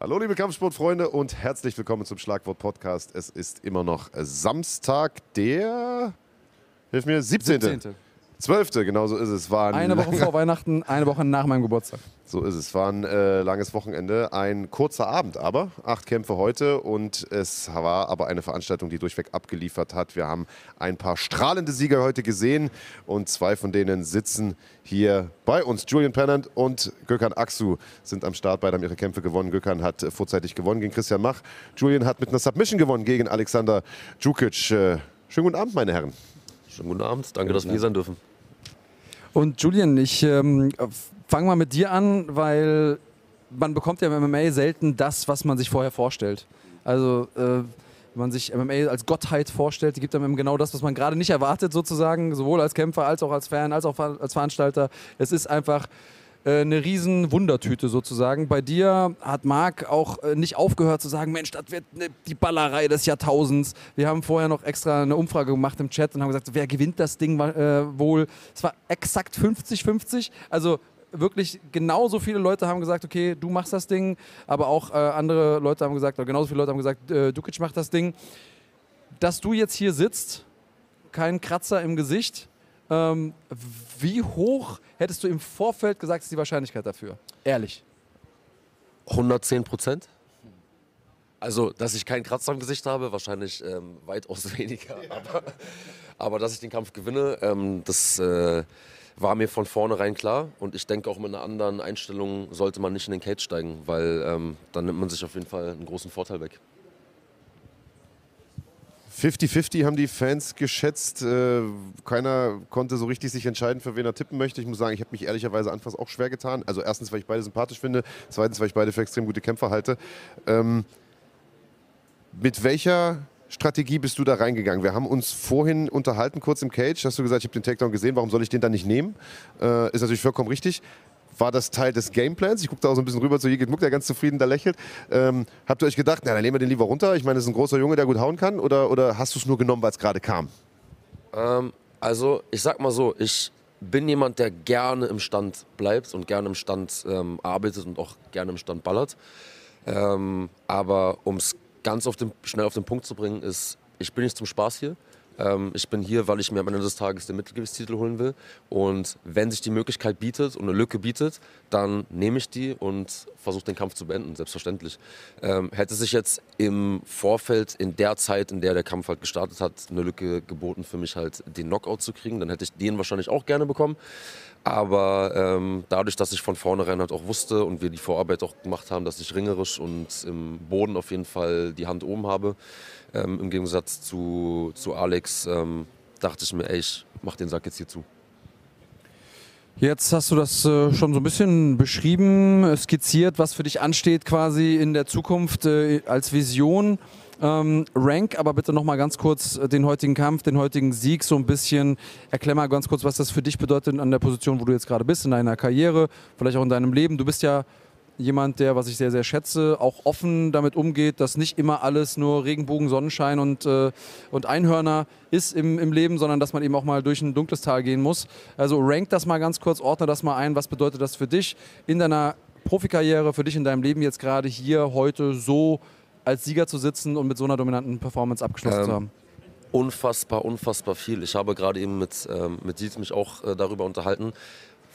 Hallo liebe Kampfsportfreunde und herzlich willkommen zum Schlagwort Podcast. Es ist immer noch Samstag, der hilf mir 17. 17. 12. Genau so ist es. War ein Eine Woche vor Weihnachten, eine Woche nach meinem Geburtstag. So ist es. War ein äh, langes Wochenende, ein kurzer Abend, aber acht Kämpfe heute und es war aber eine Veranstaltung, die durchweg abgeliefert hat. Wir haben ein paar strahlende Sieger heute gesehen und zwei von denen sitzen hier bei uns. Julian Pennant und Gökhan Aksu sind am Start. Beide haben ihre Kämpfe gewonnen. Gökhan hat äh, vorzeitig gewonnen gegen Christian Mach. Julian hat mit einer Submission gewonnen gegen Alexander Djukic. Äh, schönen guten Abend, meine Herren. Schönen guten Abend, danke, dass wir hier sein dürfen. Und Julian, ich ähm, fange mal mit dir an, weil man bekommt ja im MMA selten das, was man sich vorher vorstellt. Also äh, wenn man sich MMA als Gottheit vorstellt, die gibt einem genau das, was man gerade nicht erwartet sozusagen, sowohl als Kämpfer als auch als Fan, als auch als Veranstalter. Es ist einfach eine riesen Wundertüte sozusagen. Bei dir hat Marc auch äh, nicht aufgehört zu sagen, Mensch, das wird ne, die Ballerei des Jahrtausends. Wir haben vorher noch extra eine Umfrage gemacht im Chat und haben gesagt, wer gewinnt das Ding äh, wohl? Es war exakt 50-50. Also wirklich genauso viele Leute haben gesagt, okay, du machst das Ding, aber auch äh, andere Leute haben gesagt, oder genauso viele Leute haben gesagt, äh, Dukic macht das Ding. Dass du jetzt hier sitzt, kein Kratzer im Gesicht, ähm, wie hoch hättest du im Vorfeld gesagt, ist die Wahrscheinlichkeit dafür? Ehrlich. 110 Prozent. Also, dass ich keinen Kratzer im Gesicht habe, wahrscheinlich ähm, weitaus weniger. Aber, aber dass ich den Kampf gewinne, ähm, das äh, war mir von vornherein klar. Und ich denke auch mit einer anderen Einstellung sollte man nicht in den Cage steigen, weil ähm, dann nimmt man sich auf jeden Fall einen großen Vorteil weg. 50-50 haben die Fans geschätzt. Äh, keiner konnte so richtig sich entscheiden, für wen er tippen möchte. Ich muss sagen, ich habe mich ehrlicherweise anfangs auch schwer getan. Also erstens, weil ich beide sympathisch finde. Zweitens, weil ich beide für extrem gute Kämpfer halte. Ähm, mit welcher Strategie bist du da reingegangen? Wir haben uns vorhin unterhalten, kurz im Cage. Hast du gesagt, ich habe den Takedown gesehen, warum soll ich den dann nicht nehmen? Äh, ist natürlich vollkommen richtig. War das Teil des Gameplans? Ich gucke da auch so ein bisschen rüber zu Jigit Muck, der ganz zufrieden da lächelt. Ähm, habt ihr euch gedacht, na, dann nehmen wir den lieber runter? Ich meine, das ist ein großer Junge, der gut hauen kann. Oder, oder hast du es nur genommen, weil es gerade kam? Ähm, also, ich sag mal so, ich bin jemand, der gerne im Stand bleibt und gerne im Stand ähm, arbeitet und auch gerne im Stand ballert. Ähm, aber um es ganz auf den, schnell auf den Punkt zu bringen, ist, ich bin nicht zum Spaß hier. Ähm, ich bin hier, weil ich mir am Ende des Tages den Mittelgewichtstitel holen will. Und wenn sich die Möglichkeit bietet und eine Lücke bietet, dann nehme ich die und versuche den Kampf zu beenden, selbstverständlich. Ähm, hätte sich jetzt im Vorfeld, in der Zeit, in der der Kampf halt gestartet hat, eine Lücke geboten für mich halt den Knockout zu kriegen, dann hätte ich den wahrscheinlich auch gerne bekommen. Aber ähm, dadurch, dass ich von vornherein halt auch wusste und wir die Vorarbeit auch gemacht haben, dass ich ringerisch und im Boden auf jeden Fall die Hand oben habe, ähm, im Gegensatz zu, zu Alex, ähm, dachte ich mir, ey, ich mach den Sack jetzt hier zu. Jetzt hast du das äh, schon so ein bisschen beschrieben, äh, skizziert, was für dich ansteht quasi in der Zukunft äh, als Vision. Ähm, rank aber bitte noch mal ganz kurz äh, den heutigen Kampf, den heutigen Sieg so ein bisschen. Erklär mal ganz kurz, was das für dich bedeutet an der Position, wo du jetzt gerade bist, in deiner Karriere, vielleicht auch in deinem Leben. Du bist ja jemand, der, was ich sehr, sehr schätze, auch offen damit umgeht, dass nicht immer alles nur Regenbogen, Sonnenschein und, äh, und Einhörner ist im, im Leben, sondern dass man eben auch mal durch ein dunkles Tal gehen muss. Also rank das mal ganz kurz, ordne das mal ein. Was bedeutet das für dich in deiner Profikarriere, für dich in deinem Leben jetzt gerade hier heute so als Sieger zu sitzen und mit so einer dominanten Performance abgeschlossen Ähm, zu haben? Unfassbar, unfassbar viel. Ich habe gerade eben mit, ähm, mit Dietz mich auch äh, darüber unterhalten,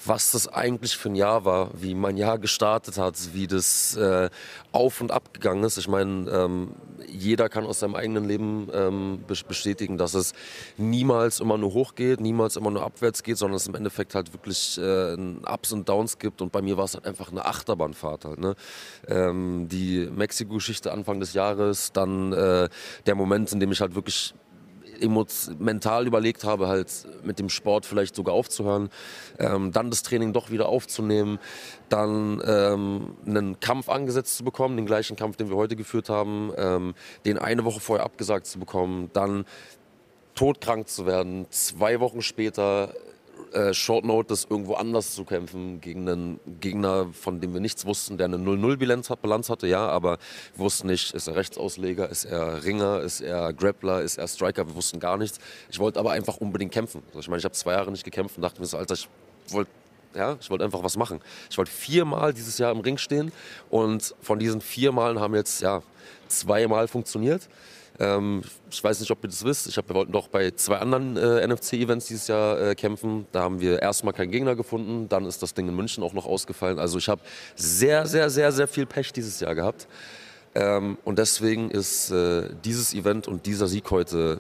was das eigentlich für ein Jahr war, wie mein Jahr gestartet hat, wie das äh, auf und ab gegangen ist. Ich meine, ähm, jeder kann aus seinem eigenen Leben ähm, bes- bestätigen, dass es niemals immer nur hoch geht, niemals immer nur abwärts geht, sondern es im Endeffekt halt wirklich äh, Ups und Downs gibt. Und bei mir war es halt einfach eine Achterbahnfahrt halt. Ne? Ähm, die Mexiko-Geschichte Anfang des Jahres, dann äh, der Moment, in dem ich halt wirklich mental überlegt habe, halt mit dem Sport vielleicht sogar aufzuhören, ähm, dann das Training doch wieder aufzunehmen, dann ähm, einen Kampf angesetzt zu bekommen, den gleichen Kampf, den wir heute geführt haben, ähm, den eine Woche vorher abgesagt zu bekommen, dann todkrank zu werden, zwei Wochen später äh, Short Notice irgendwo anders zu kämpfen gegen einen Gegner, von dem wir nichts wussten, der eine 0-0-Bilanz hat- Bilanz hatte, ja, aber wir wussten nicht, ist er Rechtsausleger, ist er Ringer, ist er Grappler, ist er Striker, wir wussten gar nichts. Ich wollte aber einfach unbedingt kämpfen. Also ich meine, ich habe zwei Jahre nicht gekämpft und dachte mir so, Alter, ich wollte Ja? Ich wollte einfach was machen. Ich wollte viermal dieses Jahr im Ring stehen und von diesen vier Malen haben jetzt ja, zweimal funktioniert. Ähm, ich weiß nicht, ob ihr das wisst. Ich hab, wir wollten doch bei zwei anderen äh, NFC-Events dieses Jahr äh, kämpfen. Da haben wir erstmal keinen Gegner gefunden. Dann ist das Ding in München auch noch ausgefallen. Also ich habe sehr, sehr, sehr, sehr viel Pech dieses Jahr gehabt. Ähm, und deswegen ist äh, dieses Event und dieser Sieg heute,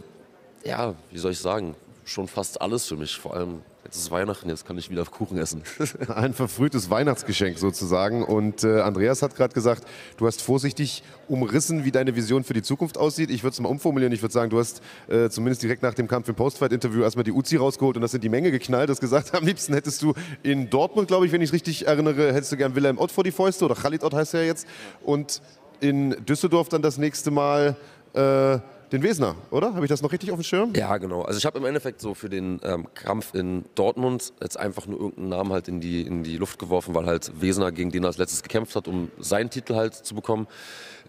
ja, wie soll ich sagen, schon fast alles für mich. Vor allem Jetzt ist Weihnachten, jetzt kann ich wieder Kuchen essen. Ein verfrühtes Weihnachtsgeschenk sozusagen. Und äh, Andreas hat gerade gesagt, du hast vorsichtig umrissen, wie deine Vision für die Zukunft aussieht. Ich würde es mal umformulieren. Ich würde sagen, du hast äh, zumindest direkt nach dem Kampf im Postfight-Interview erstmal die Uzi rausgeholt und das in die Menge geknallt. Du hast gesagt, am liebsten hättest du in Dortmund, glaube ich, wenn ich richtig erinnere, hättest du gern Wilhelm Ott vor die Fäuste oder Khalid Ott heißt er jetzt. Und in Düsseldorf dann das nächste Mal. Äh, den Wesner, oder? Habe ich das noch richtig auf dem Schirm? Ja, genau. Also ich habe im Endeffekt so für den ähm, Kampf in Dortmund jetzt einfach nur irgendeinen Namen halt in die, in die Luft geworfen, weil halt Wesner gegen den als letztes gekämpft hat, um seinen Titel halt zu bekommen.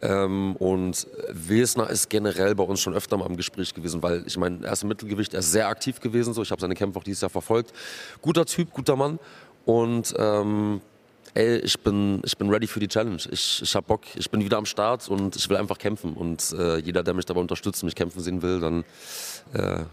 Ähm, und Wesner ist generell bei uns schon öfter mal im Gespräch gewesen, weil ich meine, er ist im Mittelgewicht, er ist sehr aktiv gewesen, so ich habe seine Kämpfe auch dieses Jahr verfolgt. Guter Typ, guter Mann. Und ähm, ey, ich bin, ich bin ready für die Challenge. Ich, ich habe Bock, ich bin wieder am Start und ich will einfach kämpfen. Und äh, jeder, der mich dabei unterstützt mich kämpfen sehen will, dann äh,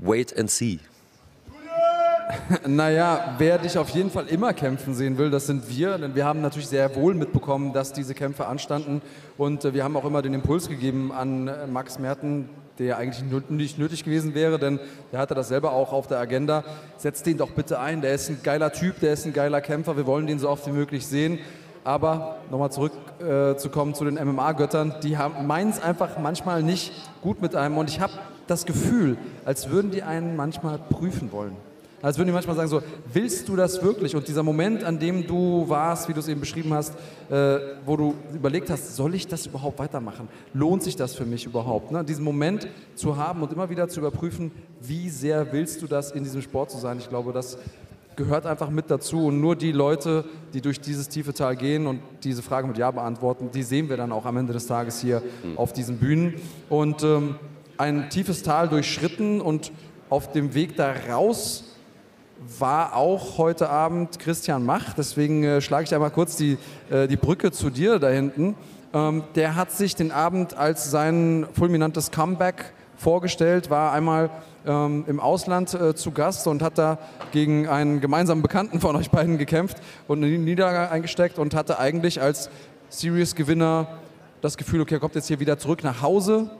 wait and see. Naja, wer dich auf jeden Fall immer kämpfen sehen will, das sind wir. Denn wir haben natürlich sehr wohl mitbekommen, dass diese Kämpfe anstanden. Und äh, wir haben auch immer den Impuls gegeben an äh, Max Merten, der eigentlich nicht nötig gewesen wäre, denn der hatte das selber auch auf der Agenda. Setzt den doch bitte ein, der ist ein geiler Typ, der ist ein geiler Kämpfer, wir wollen den so oft wie möglich sehen. Aber nochmal zurückzukommen äh, zu den MMA-Göttern, die meinen es einfach manchmal nicht gut mit einem und ich habe das Gefühl, als würden die einen manchmal prüfen wollen. Als würden die manchmal sagen so, willst du das wirklich? Und dieser Moment, an dem du warst, wie du es eben beschrieben hast, äh, wo du überlegt hast, soll ich das überhaupt weitermachen? Lohnt sich das für mich überhaupt? Ne? Diesen Moment zu haben und immer wieder zu überprüfen, wie sehr willst du das in diesem Sport zu sein? Ich glaube, das gehört einfach mit dazu. Und nur die Leute, die durch dieses tiefe Tal gehen und diese Frage mit Ja beantworten, die sehen wir dann auch am Ende des Tages hier mhm. auf diesen Bühnen. Und ähm, ein tiefes Tal durchschritten und auf dem Weg da raus war auch heute Abend Christian Mach. Deswegen äh, schlage ich einmal kurz die, äh, die Brücke zu dir da hinten. Ähm, der hat sich den Abend als sein fulminantes Comeback vorgestellt, war einmal ähm, im Ausland äh, zu Gast und hat da gegen einen gemeinsamen Bekannten von euch beiden gekämpft und eine Niederlage eingesteckt und hatte eigentlich als Series-Gewinner das Gefühl, okay, er kommt jetzt hier wieder zurück nach Hause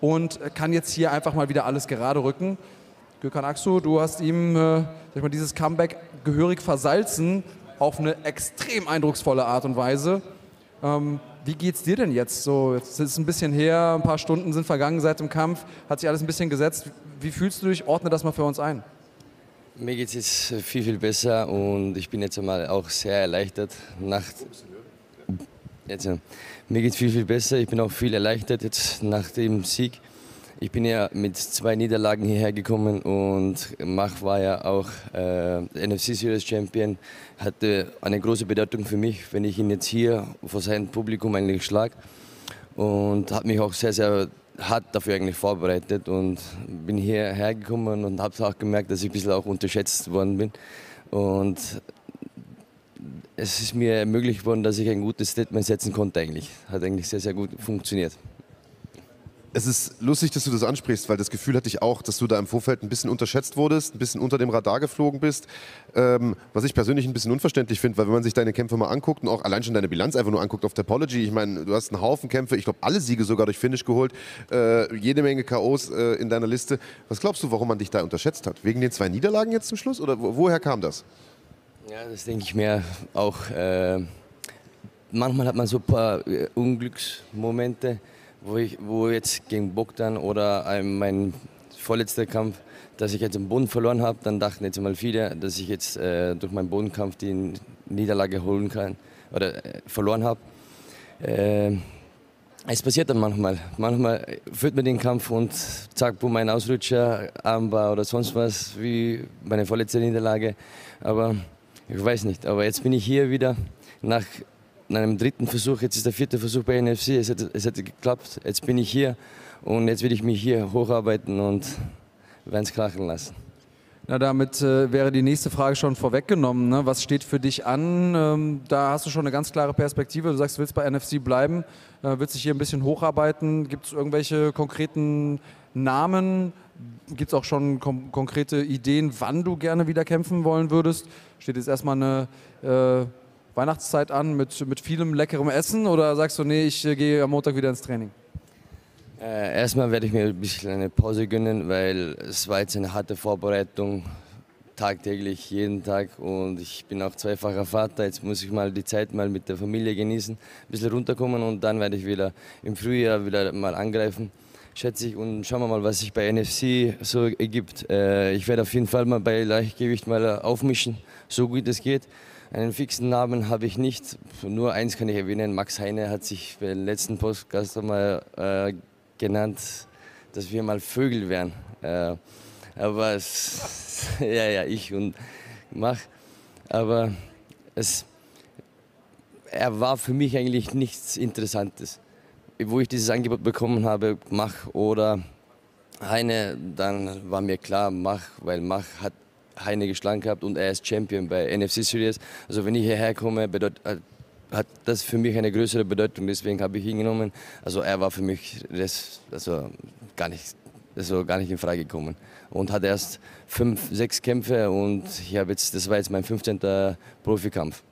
und kann jetzt hier einfach mal wieder alles gerade rücken. Gökhan Aksu, du hast ihm äh, mal, dieses Comeback gehörig versalzen auf eine extrem eindrucksvolle Art und Weise. Ähm, wie geht's dir denn jetzt? So, jetzt ist es ein bisschen her, ein paar Stunden sind vergangen seit dem Kampf, hat sich alles ein bisschen gesetzt. Wie fühlst du dich? Ordne das mal für uns ein. Mir geht es jetzt viel, viel besser und ich bin jetzt einmal auch sehr erleichtert. Nach jetzt, mir geht es viel, viel besser. Ich bin auch viel erleichtert jetzt nach dem Sieg. Ich bin ja mit zwei Niederlagen hierher gekommen und Mach war ja auch äh, NFC Series Champion, hatte eine große Bedeutung für mich, wenn ich ihn jetzt hier vor seinem Publikum eigentlich schlage und hat mich auch sehr, sehr hart dafür eigentlich vorbereitet und bin hierher gekommen und habe auch gemerkt, dass ich ein bisschen auch unterschätzt worden bin und es ist mir ermöglicht worden, dass ich ein gutes Statement setzen konnte eigentlich. Hat eigentlich sehr, sehr gut funktioniert. Es ist lustig, dass du das ansprichst, weil das Gefühl hatte ich auch, dass du da im Vorfeld ein bisschen unterschätzt wurdest, ein bisschen unter dem Radar geflogen bist. Ähm, was ich persönlich ein bisschen unverständlich finde, weil wenn man sich deine Kämpfe mal anguckt und auch allein schon deine Bilanz einfach nur anguckt auf Topology, ich meine, du hast einen Haufen Kämpfe, ich glaube alle Siege sogar durch Finish geholt, äh, jede Menge K.O.s äh, in deiner Liste. Was glaubst du, warum man dich da unterschätzt hat? Wegen den zwei Niederlagen jetzt zum Schluss oder woher kam das? Ja, das denke ich mir auch. Äh, manchmal hat man so ein paar äh, Unglücksmomente wo ich, wo jetzt gegen Bogdan oder mein vorletzter Kampf, dass ich jetzt den Boden verloren habe, dann dachten jetzt mal viele, dass ich jetzt äh, durch meinen Bodenkampf die Niederlage holen kann oder äh, verloren habe. Äh, es passiert dann manchmal. Manchmal führt man den Kampf und zack, wo mein Ausrutscher, Armbar oder sonst was, wie meine vorletzte Niederlage. Aber ich weiß nicht. Aber jetzt bin ich hier wieder nach in einem dritten Versuch, jetzt ist der vierte Versuch bei NFC, es hat, es hat geklappt, jetzt bin ich hier und jetzt will ich mich hier hocharbeiten und werden es krachen lassen. Na, damit äh, wäre die nächste Frage schon vorweggenommen. Ne? Was steht für dich an? Ähm, da hast du schon eine ganz klare Perspektive. Du sagst, du willst bei NFC bleiben, äh, willst dich hier ein bisschen hocharbeiten. Gibt es irgendwelche konkreten Namen? Gibt es auch schon konkrete Ideen, wann du gerne wieder kämpfen wollen würdest? Steht jetzt erstmal eine äh, Weihnachtszeit an mit, mit vielem leckerem Essen oder sagst du, nee, ich äh, gehe am Montag wieder ins Training? Äh, erstmal werde ich mir ein bisschen eine Pause gönnen, weil es war jetzt eine harte Vorbereitung, tagtäglich, jeden Tag und ich bin auch zweifacher Vater. Jetzt muss ich mal die Zeit mal mit der Familie genießen, ein bisschen runterkommen und dann werde ich wieder im Frühjahr wieder mal angreifen, schätze ich. Und schauen wir mal, was sich bei NFC so ergibt. Äh, ich werde auf jeden Fall mal bei Leichtgewicht mal aufmischen, so gut es geht. Einen fixen Namen habe ich nicht. Nur eins kann ich erwähnen. Max Heine hat sich beim letzten Podcast mal äh, genannt, dass wir mal Vögel wären. Äh, aber es, ja, ja, ich und mach. Aber es, er war für mich eigentlich nichts Interessantes. Wo ich dieses Angebot bekommen habe, mach oder Heine, dann war mir klar, mach, weil Mach hat Heine geschlagen gehabt und er ist Champion bei NFC Series. Also wenn ich hierher komme, äh, hat das für mich eine größere Bedeutung, deswegen habe ich ihn genommen. Also er war für mich das, also gar nicht, also gar nicht in Frage gekommen. Und hat erst fünf, sechs Kämpfe und ich habe jetzt, das war jetzt mein 15. Profikampf.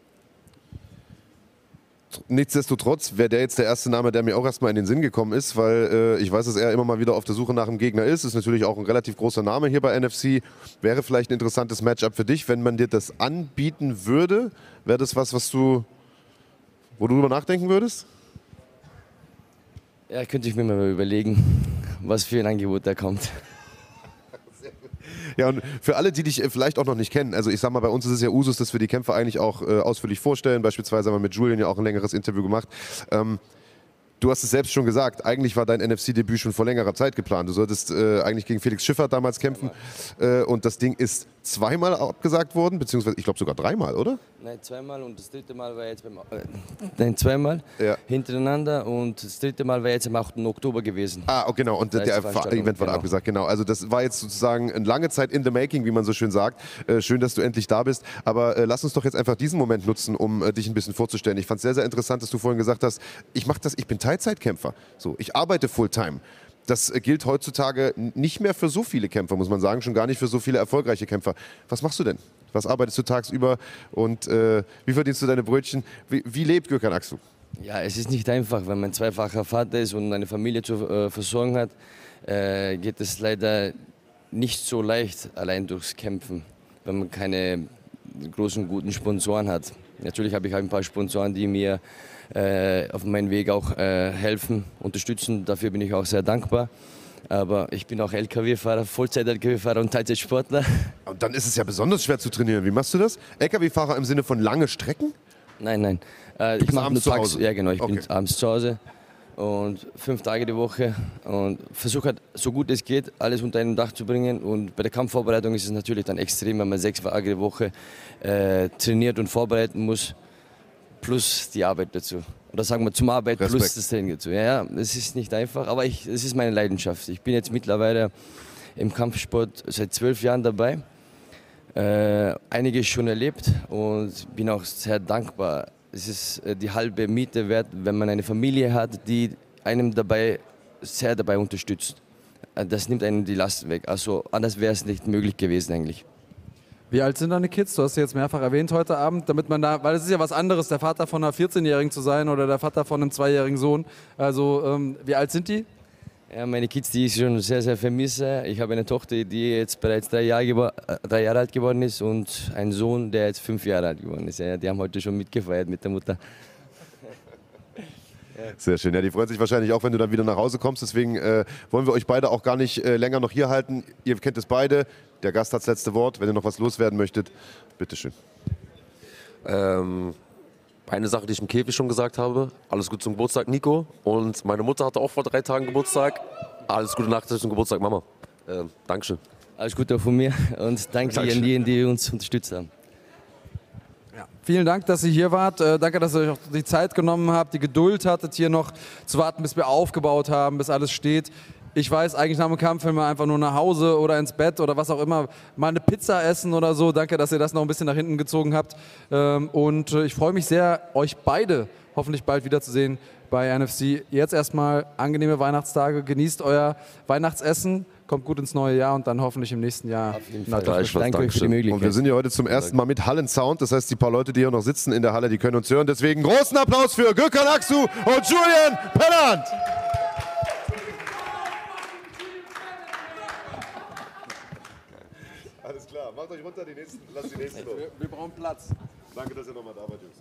Nichtsdestotrotz wäre der jetzt der erste Name, der mir auch erstmal in den Sinn gekommen ist, weil äh, ich weiß, dass er immer mal wieder auf der Suche nach einem Gegner ist. Ist natürlich auch ein relativ großer Name hier bei NFC. Wäre vielleicht ein interessantes Matchup für dich, wenn man dir das anbieten würde. Wäre das was, was du, wo du drüber nachdenken würdest? Ja, könnte ich mir mal überlegen, was für ein Angebot da kommt. Ja, und für alle, die dich äh, vielleicht auch noch nicht kennen, also ich sag mal, bei uns ist es ja Usus, dass wir die Kämpfer eigentlich auch äh, ausführlich vorstellen. Beispielsweise haben wir mit Julian ja auch ein längeres Interview gemacht. Ähm, Du hast es selbst schon gesagt, eigentlich war dein NFC-Debüt schon vor längerer Zeit geplant. Du solltest äh, eigentlich gegen Felix Schiffer damals kämpfen. Äh, und das Ding ist zweimal abgesagt worden, beziehungsweise ich glaube sogar dreimal, oder? Nein, zweimal und das dritte Mal war jetzt beim. Äh, nein, zweimal ja. hintereinander und das dritte Mal war jetzt am 8. Oktober gewesen. Ah, genau. Und der Event war genau. abgesagt, genau. Also das war jetzt sozusagen eine lange Zeit in the making, wie man so schön sagt. Äh, schön, dass du endlich da bist. Aber äh, lass uns doch jetzt einfach diesen Moment nutzen, um äh, dich ein bisschen vorzustellen. Ich fand es sehr, sehr interessant, dass du vorhin gesagt hast, ich mache das, ich bin Teilzeitkämpfer. So, ich arbeite Fulltime. Das gilt heutzutage nicht mehr für so viele Kämpfer, muss man sagen, schon gar nicht für so viele erfolgreiche Kämpfer. Was machst du denn? Was arbeitest du tagsüber und äh, wie verdienst du deine Brötchen? Wie, wie lebt Gürkan Aksu? Ja, es ist nicht einfach, wenn man zweifacher Vater ist und eine Familie zu äh, versorgen hat, äh, geht es leider nicht so leicht allein durchs Kämpfen, wenn man keine großen guten Sponsoren hat. Natürlich habe ich ein paar Sponsoren, die mir äh, auf meinem Weg auch äh, helfen, unterstützen. Dafür bin ich auch sehr dankbar. Aber ich bin auch LKW-Fahrer, Vollzeit-LKW-Fahrer und Teilzeitsportler. Und dann ist es ja besonders schwer zu trainieren. Wie machst du das? LKW-Fahrer im Sinne von lange Strecken? Nein, nein. Äh, ich mache nur Tags. Ja, genau. Ich okay. bin abends zu Hause und fünf Tage die Woche und versuche halt, so gut es geht, alles unter einem Dach zu bringen. Und bei der Kampfvorbereitung ist es natürlich dann extrem, wenn man sechs Tage die Woche äh, trainiert und vorbereiten muss plus die Arbeit dazu. Oder sagen wir zum Arbeit Respekt. plus das Training dazu. Ja, ja, es ist nicht einfach, aber es ist meine Leidenschaft. Ich bin jetzt mittlerweile im Kampfsport seit zwölf Jahren dabei. Äh, einiges schon erlebt und bin auch sehr dankbar. Es ist äh, die halbe Miete wert, wenn man eine Familie hat, die einem dabei sehr dabei unterstützt. Äh, das nimmt einem die Last weg. Also anders wäre es nicht möglich gewesen eigentlich. Wie alt sind deine Kids? Du hast sie jetzt mehrfach erwähnt heute Abend, damit man da, weil es ist ja was anderes, der Vater von einer 14-Jährigen zu sein oder der Vater von einem zweijährigen Sohn. Also ähm, wie alt sind die? Ja, meine Kids, die ich schon sehr, sehr vermisse. Ich habe eine Tochter, die jetzt bereits drei Jahre, äh, drei Jahre alt geworden ist und einen Sohn, der jetzt fünf Jahre alt geworden ist. Ja, die haben heute schon mitgefeiert mit der Mutter. Sehr schön. Ja, die freuen sich wahrscheinlich auch, wenn du dann wieder nach Hause kommst. Deswegen äh, wollen wir euch beide auch gar nicht äh, länger noch hier halten. Ihr kennt es beide. Der Gast hat das letzte Wort. Wenn ihr noch was loswerden möchtet, bitteschön. Ähm, eine Sache, die ich im Käfig schon gesagt habe. Alles Gute zum Geburtstag, Nico. Und meine Mutter hatte auch vor drei Tagen Geburtstag. Alles Gute Nachträglich zum Geburtstag, Mama. Ähm, Dankeschön. Alles Gute auch von mir und danke Dankeschön. an diejenigen, die uns unterstützt haben. Vielen Dank, dass ihr hier wart. Äh, danke, dass ihr euch auch die Zeit genommen habt, die Geduld hattet, hier noch zu warten, bis wir aufgebaut haben, bis alles steht. Ich weiß, eigentlich nach dem Kampf will man einfach nur nach Hause oder ins Bett oder was auch immer, mal eine Pizza essen oder so. Danke, dass ihr das noch ein bisschen nach hinten gezogen habt. Ähm, und äh, ich freue mich sehr, euch beide hoffentlich bald wiederzusehen bei NFC. Jetzt erstmal angenehme Weihnachtstage, genießt euer Weihnachtsessen, kommt gut ins neue Jahr und dann hoffentlich im nächsten Jahr. Auf jeden Fall. Danke euch für die Möglichkeit. Und wir sind hier heute zum ersten Mal mit Hallensound. Das heißt, die paar Leute, die hier noch sitzen in der Halle, die können uns hören. Deswegen großen Applaus für Gökhan Aksu und Julian Pennant. Alles klar, macht euch runter, die nächsten, lasst die nächsten los. Wir brauchen Platz. Danke, dass ihr nochmal da wart, Jungs.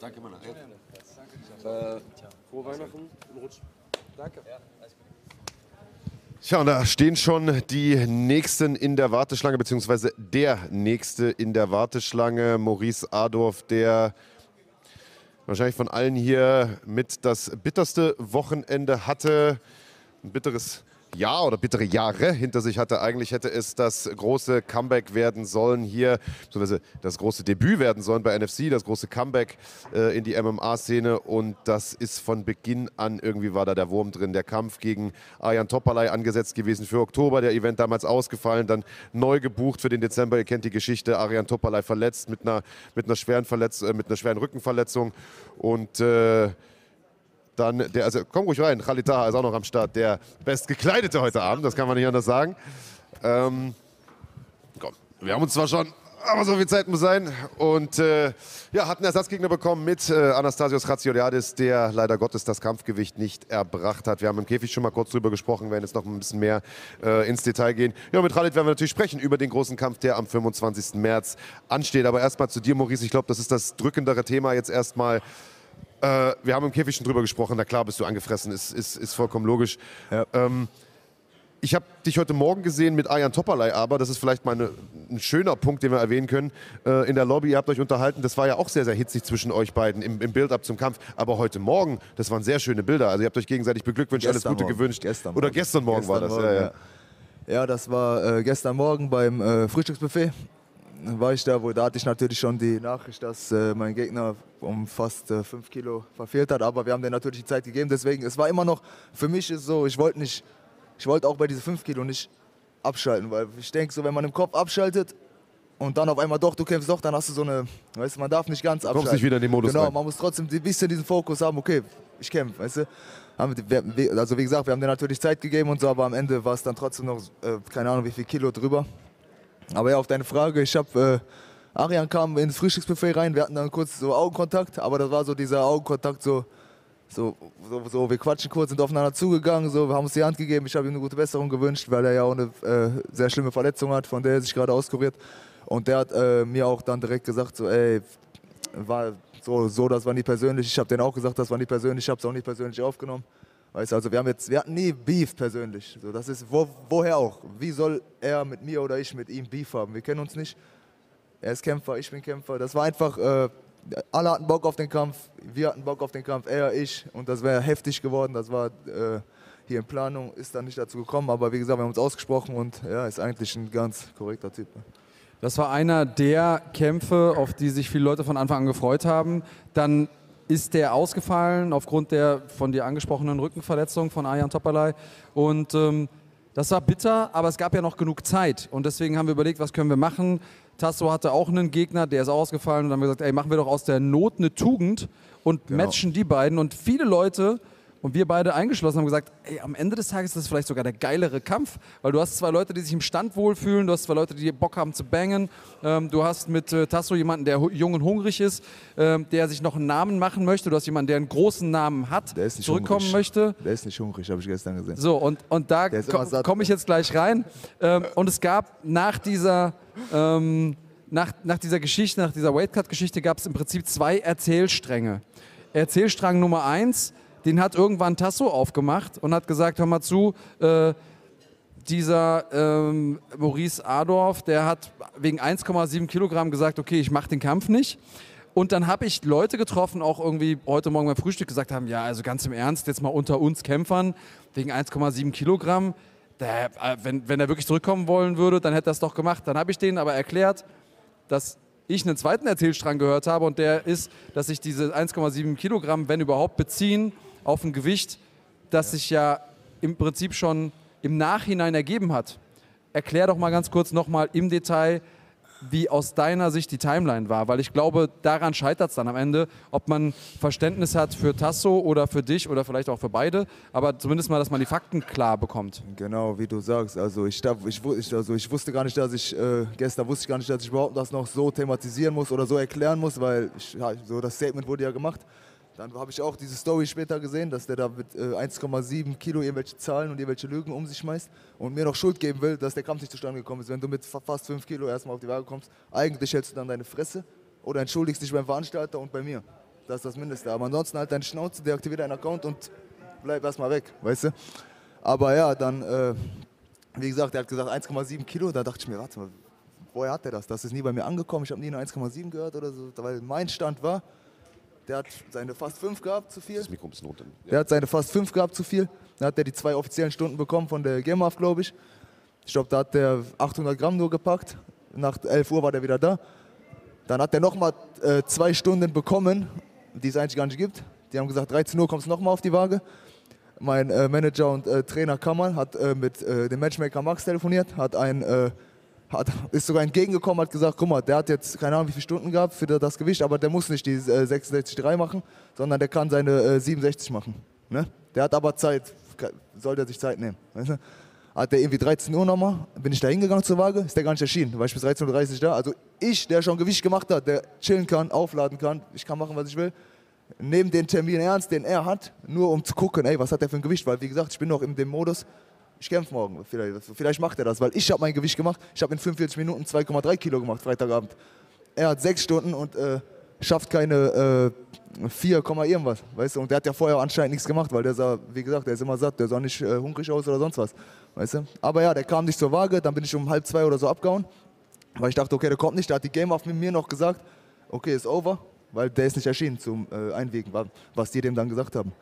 Danke, Mann. Äh, frohe Weihnachten. Rutsch. Danke. Tja, und da stehen schon die Nächsten in der Warteschlange, beziehungsweise der Nächste in der Warteschlange, Maurice Adorf, der wahrscheinlich von allen hier mit das bitterste Wochenende hatte. Ein bitteres Jahr oder bittere Jahre hinter sich hatte. Eigentlich hätte es das große Comeback werden sollen hier, beziehungsweise das große Debüt werden sollen bei NFC, das große Comeback äh, in die MMA-Szene. Und das ist von Beginn an, irgendwie war da der Wurm drin. Der Kampf gegen Arjan Topalay angesetzt gewesen für Oktober, der Event damals ausgefallen, dann neu gebucht für den Dezember. Ihr kennt die Geschichte, Arjan Topalay verletzt mit einer, mit einer, schweren, Verletz äh, mit einer schweren Rückenverletzung. Und äh, dann der, also komm ruhig rein, Khalid Taha ist auch noch am Start, der bestgekleidete heute Abend, das kann man nicht anders sagen. Ähm, komm, wir haben uns zwar schon, aber so viel Zeit muss sein. Und äh, ja, hat einen Ersatzgegner bekommen mit äh, Anastasios Ratsioliadis, der leider Gottes das Kampfgewicht nicht erbracht hat. Wir haben im Käfig schon mal kurz drüber gesprochen, werden jetzt noch ein bisschen mehr äh, ins Detail gehen. Ja, mit Khalid werden wir natürlich sprechen über den großen Kampf, der am 25. März ansteht. Aber erstmal zu dir, Maurice. Ich glaube, das ist das drückendere Thema jetzt erstmal. Äh, wir haben im Käfig schon drüber gesprochen, na klar bist du angefressen, ist, ist, ist vollkommen logisch. Ja. Ähm, ich habe dich heute Morgen gesehen mit Ayan Topalay, aber das ist vielleicht mal eine, ein schöner Punkt, den wir erwähnen können. Äh, in der Lobby, ihr habt euch unterhalten, das war ja auch sehr, sehr hitzig zwischen euch beiden im, im Build-up zum Kampf. Aber heute Morgen, das waren sehr schöne Bilder. Also ihr habt euch gegenseitig beglückwünscht, alles Gestern Gute Morgen. gewünscht. Gestern Oder Morgen. gestern Morgen war das. Gestern ja, ja. Morgen, Ja, das war äh, gestern Morgen beim äh, Frühstücksbuffet. War ich da, wo da hatte ich natürlich schon die Nachricht, dass äh, mein Gegner um fast 5 Kilo verfehlt hat. Aber wir haben dir natürlich die Zeit gegeben. Deswegen, es war immer noch, für mich ist so, ich wollte nicht, ich wollte auch bei diesen 5 Kilo nicht abschalten, weil ich denke, so wenn man im Kopf abschaltet und dann auf einmal doch, du kämpfst doch, dann hast du so eine, weißt du, man darf nicht ganz abschalten. nicht wieder in den Modus Genau, rein. man muss trotzdem ein bisschen diesen Fokus haben, okay, ich kämpfe, weißt du. Also wie gesagt, wir haben dir natürlich Zeit gegeben und so, aber am Ende war es dann trotzdem noch, äh, keine Ahnung, wie viel Kilo drüber. Aber ja, auf deine Frage, ich habe, äh, Arian kam ins Frühstücksbuffet rein, wir hatten dann kurz so Augenkontakt, aber das war so dieser Augenkontakt so, so, so, so, wir quatschen kurz, sind aufeinander zugegangen, so, wir haben uns die Hand gegeben, ich habe ihm eine gute Besserung gewünscht, weil er ja auch eine äh, sehr schlimme Verletzung hat, von der er sich gerade auskuriert. Und der hat äh, mir auch dann direkt gesagt, so, ey, war so, so, das war nie persönlich. Ich habe denen auch gesagt, das war nie persönlich, ich habe es auch nicht persönlich aufgenommen. Weißt du, also wir haben jetzt, wir hatten nie Beef persönlich. So, das ist, wo, woher auch? Wie soll er mit mir oder ich mit ihm Beef haben? Wir kennen uns nicht. Er ist Kämpfer, ich bin Kämpfer. Das war einfach, äh, alle hatten Bock auf den Kampf, wir hatten Bock auf den Kampf, er, ich. Und das wäre heftig geworden. Das war äh, hier in Planung, ist dann nicht dazu gekommen. Aber wie gesagt, wir haben uns ausgesprochen und ja, ist eigentlich ein ganz korrekter Typ. Das war einer der Kämpfe, auf die sich viele Leute von Anfang an gefreut haben. Dann ist der ausgefallen aufgrund der von dir angesprochenen Rückenverletzung von Arjan Topalay. Und ähm, das war bitter, aber es gab ja noch genug Zeit. Und deswegen haben wir überlegt, was können wir machen. Tasso hatte auch einen Gegner, der ist ausgefallen. Und dann haben wir gesagt, ey, machen wir doch aus der Not eine Tugend und matchen die beiden. Und viele Leute und wir beide eingeschlossen haben gesagt, ey, am Ende des Tages ist das vielleicht sogar der geilere Kampf, weil du hast zwei Leute, die sich im Stand wohlfühlen, du hast zwei Leute, die Bock haben zu bangen, ähm, du hast mit äh, Tasso jemanden, der jung und hungrig ist, ähm, der sich noch einen Namen machen möchte, du hast jemanden, der einen großen Namen hat, Der zurückkommen hungrig. möchte. Der ist nicht hungrig, habe ich gestern gesehen. So, und, und da komme komm ich jetzt gleich rein. Ähm, und es gab nach dieser, ähm, nach, nach dieser Geschichte, nach dieser Weightcut-Geschichte, gab es im Prinzip zwei Erzählstränge. Erzählstrang Nummer eins, den hat irgendwann Tasso aufgemacht und hat gesagt, hör mal zu, äh, dieser ähm, Maurice Adorf, der hat wegen 1,7 Kilogramm gesagt, okay, ich mache den Kampf nicht. Und dann habe ich Leute getroffen, auch irgendwie heute Morgen beim Frühstück gesagt haben, ja, also ganz im Ernst, jetzt mal unter uns Kämpfern, wegen 1,7 Kilogramm, der, äh, wenn, wenn er wirklich zurückkommen wollen würde, dann hätte er es doch gemacht. Dann habe ich denen aber erklärt, dass ich einen zweiten Erzählstrang gehört habe und der ist, dass sich diese 1,7 Kilogramm, wenn überhaupt, beziehen auf ein Gewicht, das sich ja im Prinzip schon im Nachhinein ergeben hat. Erklär doch mal ganz kurz nochmal im Detail, wie aus deiner Sicht die Timeline war, weil ich glaube, daran scheitert es dann am Ende, ob man Verständnis hat für Tasso oder für dich oder vielleicht auch für beide, aber zumindest mal, dass man die Fakten klar bekommt. Genau, wie du sagst. Also ich, ich, also ich wusste gar nicht, dass ich, äh, gestern wusste ich gar nicht, dass ich überhaupt das noch so thematisieren muss oder so erklären muss, weil ich, so das Statement wurde ja gemacht. Dann habe ich auch diese Story später gesehen, dass der da mit äh, 1,7 Kilo irgendwelche Zahlen und irgendwelche Lügen um sich schmeißt und mir noch Schuld geben will, dass der Kampf nicht zustande gekommen ist. Wenn du mit fast 5 Kilo erstmal auf die Waage kommst, eigentlich hältst du dann deine Fresse oder entschuldigst dich beim Veranstalter und bei mir. Das ist das Mindeste. Aber ansonsten halt deine Schnauze, deaktiviere deinen Account und bleib erstmal weg, weißt du? Aber ja, dann, äh, wie gesagt, er hat gesagt 1,7 Kilo, da dachte ich mir, warte mal, woher hat er das? Das ist nie bei mir angekommen, ich habe nie eine 1,7 gehört oder so, weil mein Stand war, der hat seine fast fünf gehabt zu viel. Das Mikro ein bisschen runter. Ja. Der hat seine fast fünf gehabt zu viel. Dann hat er die zwei offiziellen Stunden bekommen von der GEMAF, glaube ich. Ich glaube, da hat der 800 Gramm nur gepackt. Nach 11 Uhr war der wieder da. Dann hat er nochmal äh, zwei Stunden bekommen, die es eigentlich gar nicht gibt. Die haben gesagt, 13 Uhr kommst du nochmal auf die Waage. Mein äh, Manager und äh, Trainer Kamal hat äh, mit äh, dem Matchmaker Max telefoniert, hat ein äh, hat, ist sogar entgegengekommen, hat gesagt, guck mal, der hat jetzt keine Ahnung wie viele Stunden gehabt für das Gewicht, aber der muss nicht die äh, 66,3 machen, sondern der kann seine äh, 67 machen. Ne? Der hat aber Zeit, soll der sich Zeit nehmen. Weißt du? Hat der irgendwie 13 Uhr nochmal, bin ich da hingegangen zur Waage, ist der gar nicht erschienen, war ich bis 13.30 Uhr da. Also ich, der schon Gewicht gemacht hat, der chillen kann, aufladen kann, ich kann machen, was ich will, nehme den Termin ernst, den er hat, nur um zu gucken, ey, was hat der für ein Gewicht, weil wie gesagt, ich bin noch in dem Modus, ich kämpfe morgen. Vielleicht, vielleicht macht er das, weil ich habe mein Gewicht gemacht. Ich habe in 45 Minuten 2,3 Kilo gemacht, Freitagabend. Er hat sechs Stunden und äh, schafft keine äh, 4, irgendwas. Weißt du? Und der hat ja vorher anscheinend nichts gemacht, weil der sah, wie gesagt, der ist immer satt, der sah nicht äh, hungrig aus oder sonst was. Weißt du? Aber ja, der kam nicht zur Waage, dann bin ich um halb zwei oder so abgehauen. Weil ich dachte, okay, der kommt nicht. Da hat die Game auf mir noch gesagt, okay, ist over, weil der ist nicht erschienen zum äh, Einwiegen, was die dem dann gesagt haben.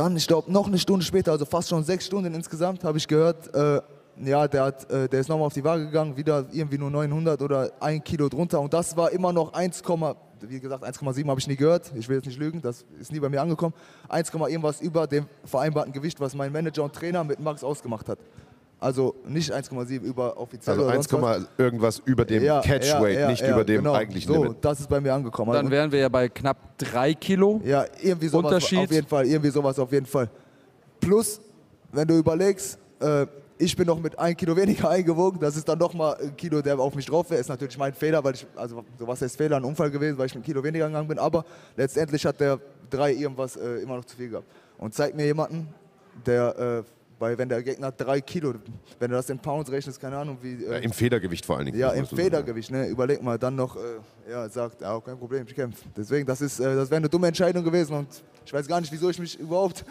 Dann, ich glaube, noch eine Stunde später, also fast schon sechs Stunden insgesamt, habe ich gehört, äh, ja, der, hat, äh, der ist nochmal auf die Waage gegangen, wieder irgendwie nur 900 oder ein Kilo drunter. Und das war immer noch 1, wie gesagt, 1,7 habe ich nie gehört. Ich will jetzt nicht lügen, das ist nie bei mir angekommen. 1, irgendwas über dem vereinbarten Gewicht, was mein Manager und Trainer mit Max ausgemacht hat. Also nicht 1,7 über offiziell. Also 1, irgendwas über dem ja, Catchweight, ja, ja, nicht über dem genau. eigentlichen so, Limit. Das ist bei mir angekommen. Dann also, wären wir ja bei knapp 3 Kilo. Ja, irgendwie sowas Unterschied. auf jeden Fall, irgendwie sowas auf jeden Fall. Plus, wenn du überlegst, äh, ich bin noch mit 1 Kilo weniger eingewogen, das ist dann nochmal ein Kilo, der auf mich drauf wäre. Ist natürlich mein Fehler, weil ich, also sowas heißt Fehler, ein Unfall gewesen, weil ich mit ein Kilo weniger gegangen bin. Aber letztendlich hat der 3 irgendwas äh, immer noch zu viel gehabt. Und zeig mir jemanden, der äh, weil wenn der Gegner drei Kilo, wenn du das in Pounds rechnest, keine Ahnung wie. Äh, ja, Im Federgewicht vor allen Dingen. Ja, im Federgewicht, ne? Überleg mal, dann noch, äh, ja, sagt, ja, kein Problem, ich kämpfe. Deswegen, das ist, äh, das wäre eine dumme Entscheidung gewesen und ich weiß gar nicht, wieso ich mich überhaupt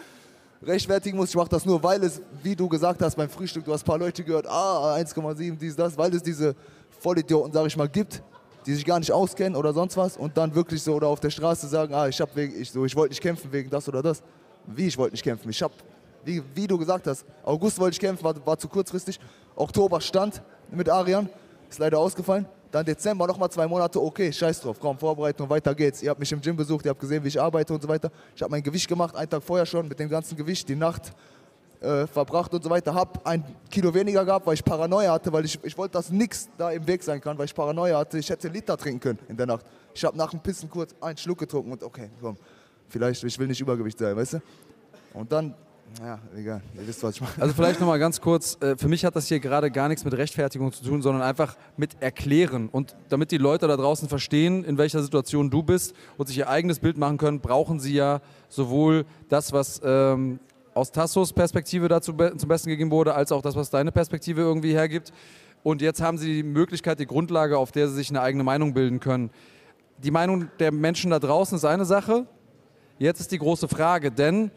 rechtfertigen muss. Ich mache das nur, weil es, wie du gesagt hast beim Frühstück, du hast ein paar Leute gehört, ah, 1,7, dies, das, weil es diese Vollidioten, sag ich mal, gibt, die sich gar nicht auskennen oder sonst was und dann wirklich so oder auf der Straße sagen, ah, ich, hab wegen, ich, so, ich wollte nicht kämpfen wegen das oder das. Wie, ich wollte nicht kämpfen? Ich habe wie, wie du gesagt hast, August wollte ich kämpfen, war, war zu kurzfristig. Oktober stand mit Arian, ist leider ausgefallen. Dann Dezember nochmal zwei Monate, okay, scheiß drauf, komm, Vorbereitung, weiter geht's. Ihr habt mich im Gym besucht, ihr habt gesehen, wie ich arbeite und so weiter. Ich habe mein Gewicht gemacht, einen Tag vorher schon mit dem ganzen Gewicht, die Nacht äh, verbracht und so weiter. Hab ein Kilo weniger gehabt, weil ich Paranoia hatte, weil ich, ich wollte, dass nichts da im Weg sein kann, weil ich Paranoia hatte. Ich hätte Liter trinken können in der Nacht. Ich habe nach dem Pissen kurz einen Schluck getrunken und okay, komm, vielleicht, ich will nicht Übergewicht sein, weißt du? Und dann ja, egal. Ihr wisst, was ich meine. Also vielleicht nochmal ganz kurz. Äh, für mich hat das hier gerade gar nichts mit Rechtfertigung zu tun, sondern einfach mit Erklären. Und damit die Leute da draußen verstehen, in welcher Situation du bist und sich ihr eigenes Bild machen können, brauchen sie ja sowohl das, was ähm, aus Tassos Perspektive dazu be zum Besten gegeben wurde, als auch das, was deine Perspektive irgendwie hergibt. Und jetzt haben sie die Möglichkeit, die Grundlage, auf der sie sich eine eigene Meinung bilden können. Die Meinung der Menschen da draußen ist eine Sache. Jetzt ist die große Frage, denn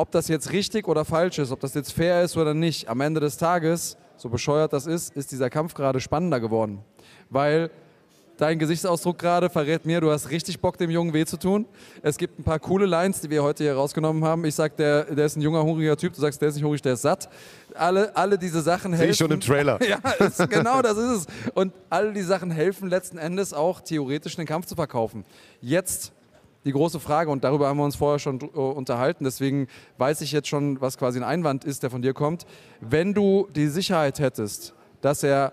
ob das jetzt richtig oder falsch ist, ob das jetzt fair ist oder nicht, am Ende des Tages, so bescheuert das ist, ist dieser Kampf gerade spannender geworden. Weil dein Gesichtsausdruck gerade verrät mir, du hast richtig Bock, dem Jungen weh zu tun. Es gibt ein paar coole Lines, die wir heute hier rausgenommen haben. Ich sag, der, der ist ein junger, hungriger Typ. Du sagst, der ist nicht hungrig, der ist satt. Alle, alle diese Sachen helfen. Sehe ich schon im Trailer. ja, ist, genau, das ist es. Und alle die Sachen helfen letzten Endes auch theoretisch den Kampf zu verkaufen. Jetzt die große Frage und darüber haben wir uns vorher schon äh, unterhalten. Deswegen weiß ich jetzt schon, was quasi ein Einwand ist, der von dir kommt. Wenn du die Sicherheit hättest, dass er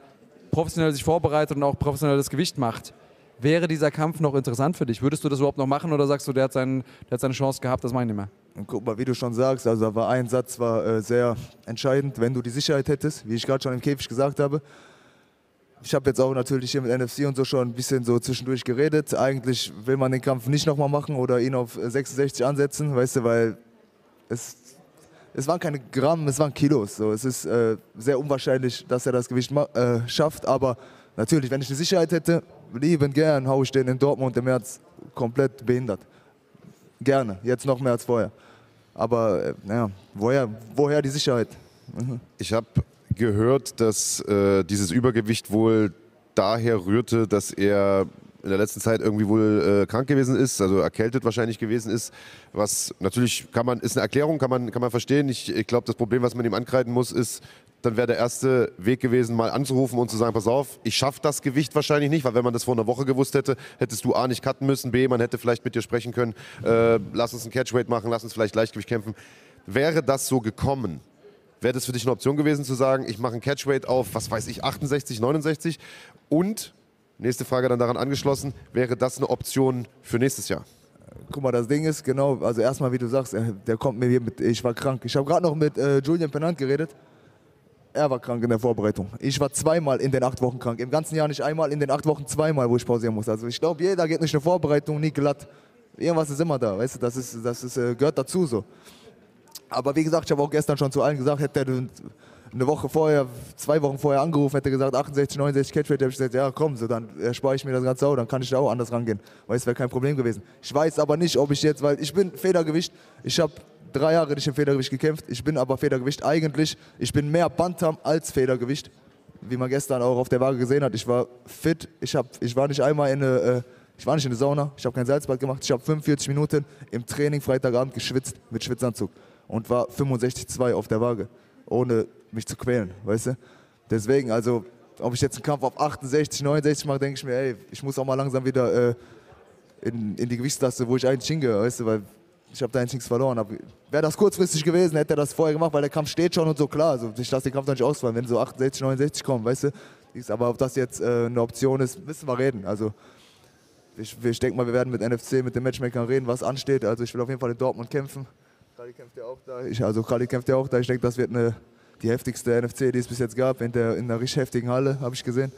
professionell sich vorbereitet und auch professionelles Gewicht macht, wäre dieser Kampf noch interessant für dich? Würdest du das überhaupt noch machen oder sagst du, der hat, seinen, der hat seine Chance gehabt, das meine ich nicht mehr? Und guck mal, wie du schon sagst, also da war ein Satz war äh, sehr entscheidend, wenn du die Sicherheit hättest, wie ich gerade schon im Käfig gesagt habe. Ich habe jetzt auch natürlich hier mit NFC und so schon ein bisschen so zwischendurch geredet. Eigentlich will man den Kampf nicht nochmal machen oder ihn auf 66 ansetzen, weißt du, weil es, es waren keine Gramm, es waren Kilos. So. Es ist äh, sehr unwahrscheinlich, dass er das Gewicht äh, schafft, aber natürlich, wenn ich eine Sicherheit hätte, lieben gern haue ich den in Dortmund im März komplett behindert. Gerne, jetzt noch mehr als vorher. Aber äh, ja, woher, woher die Sicherheit? Mhm. Ich habe gehört, dass äh, dieses Übergewicht wohl daher rührte, dass er in der letzten Zeit irgendwie wohl äh, krank gewesen ist, also erkältet wahrscheinlich gewesen ist. Was natürlich kann man, ist eine Erklärung, kann man, kann man verstehen. Ich, ich glaube, das Problem, was man ihm ankreiden muss, ist, dann wäre der erste Weg gewesen, mal anzurufen und zu sagen, pass auf, ich schaffe das Gewicht wahrscheinlich nicht, weil wenn man das vor einer Woche gewusst hätte, hättest du A nicht cutten müssen, B, man hätte vielleicht mit dir sprechen können, äh, lass uns ein Catchweight machen, lass uns vielleicht Leichtgewicht kämpfen. Wäre das so gekommen, wäre das für dich eine Option gewesen zu sagen, ich mache ein Catchweight auf, was weiß ich, 68, 69 und Nächste Frage dann daran angeschlossen, wäre das eine Option für nächstes Jahr? Guck mal, das Ding ist genau, also erstmal, wie du sagst, äh, der kommt mir hier mit, ich war krank. Ich habe gerade noch mit äh, Julian Pennant geredet. Er war krank in der Vorbereitung. Ich war zweimal in den acht Wochen krank. Im ganzen Jahr nicht einmal, in den acht Wochen zweimal, wo ich pausieren muss. Also ich glaube, jeder geht nicht eine Vorbereitung nie glatt. Irgendwas ist immer da, weißt du, das, ist, das ist, äh, gehört dazu so. Aber wie gesagt, ich habe auch gestern schon zu allen gesagt, hätte er eine Woche vorher, zwei Wochen vorher angerufen, hätte gesagt 68, 69 Catchweight, hätte ich gesagt, ja komm, so, dann erspare ich mir das Ganze auch, dann kann ich da auch anders rangehen, weil es wäre kein Problem gewesen. Ich weiß aber nicht, ob ich jetzt, weil ich bin Federgewicht, ich habe drei Jahre nicht im Federgewicht gekämpft, ich bin aber Federgewicht eigentlich, ich bin mehr Bantam als Federgewicht, wie man gestern auch auf der Waage gesehen hat. Ich war fit, ich, hab, ich war nicht einmal in eine, äh, ich war nicht in der Sauna, ich habe kein Salzbad gemacht, ich habe 45 Minuten im Training Freitagabend geschwitzt mit Schwitzanzug und war 65,2 auf der Waage, ohne mich zu quälen, weißt du? Deswegen, also, ob ich jetzt einen Kampf auf 68, 69 mache, denke ich mir, ey, ich muss auch mal langsam wieder äh, in, in die Gewichtstasse, wo ich eigentlich hingehe, weißt du, weil ich habe da eigentlich nichts verloren. Wäre das kurzfristig gewesen, hätte er das vorher gemacht, weil der Kampf steht schon und so, klar, also ich lasse den Kampf doch nicht ausfallen, wenn so 68, 69 kommen, weißt du? Aber ob das jetzt äh, eine Option ist, müssen wir reden. Also ich, ich denke mal, wir werden mit NFC, mit den Matchmakern reden, was ansteht. Also ich will auf jeden Fall in Dortmund kämpfen. Kali kämpft ja auch da. Ich, also Kali kämpft ja auch da. Ich denke, das wird eine die heftigste NFC, die es bis jetzt gab, in, der, in einer richtig heftigen Halle, habe ich gesehen.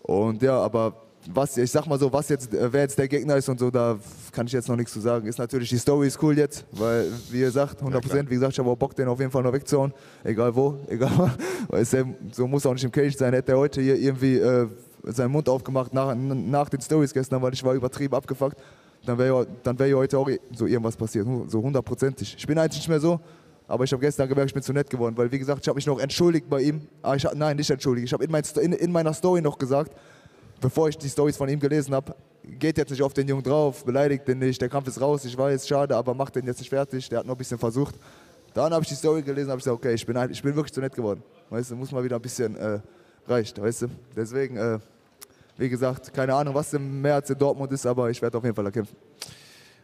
Und ja, aber was, ich sag mal so, was jetzt, wer jetzt der Gegner ist und so, da kann ich jetzt noch nichts zu sagen. Ist natürlich, die Story ist cool jetzt, weil, wie ihr sagt, 100 Prozent, wie gesagt, ich habe auch Bock, den auf jeden Fall noch wegzuhauen. Egal wo, egal weil so muss auch nicht im Cage sein. Hätte er heute hier irgendwie äh, seinen Mund aufgemacht nach, nach den Stories gestern, weil ich war übertrieben abgefuckt, dann wäre dann wär heute auch so irgendwas passiert, so hundertprozentig. Ich bin eigentlich nicht mehr so, aber ich habe gestern gemerkt, ich bin zu nett geworden, weil wie gesagt, ich habe mich noch entschuldigt bei ihm. Ah, ich, nein, nicht entschuldigt. Ich habe in, mein, in, in, meiner Story noch gesagt, bevor ich die Stories von ihm gelesen habe, geht jetzt nicht auf den Jungen drauf, beleidigt den nicht, der Kampf ist raus, ich weiß, schade, aber macht den jetzt nicht fertig, der hat noch ein bisschen versucht. Dann habe ich die Story gelesen, habe ich gesagt, okay, ich bin, ich bin wirklich zu nett geworden. Weißt du, muss mal wieder ein bisschen äh, reicht, weißt du. Deswegen, äh, wie gesagt, keine Ahnung, was im März in Dortmund ist, aber ich werde auf jeden Fall kämpfen.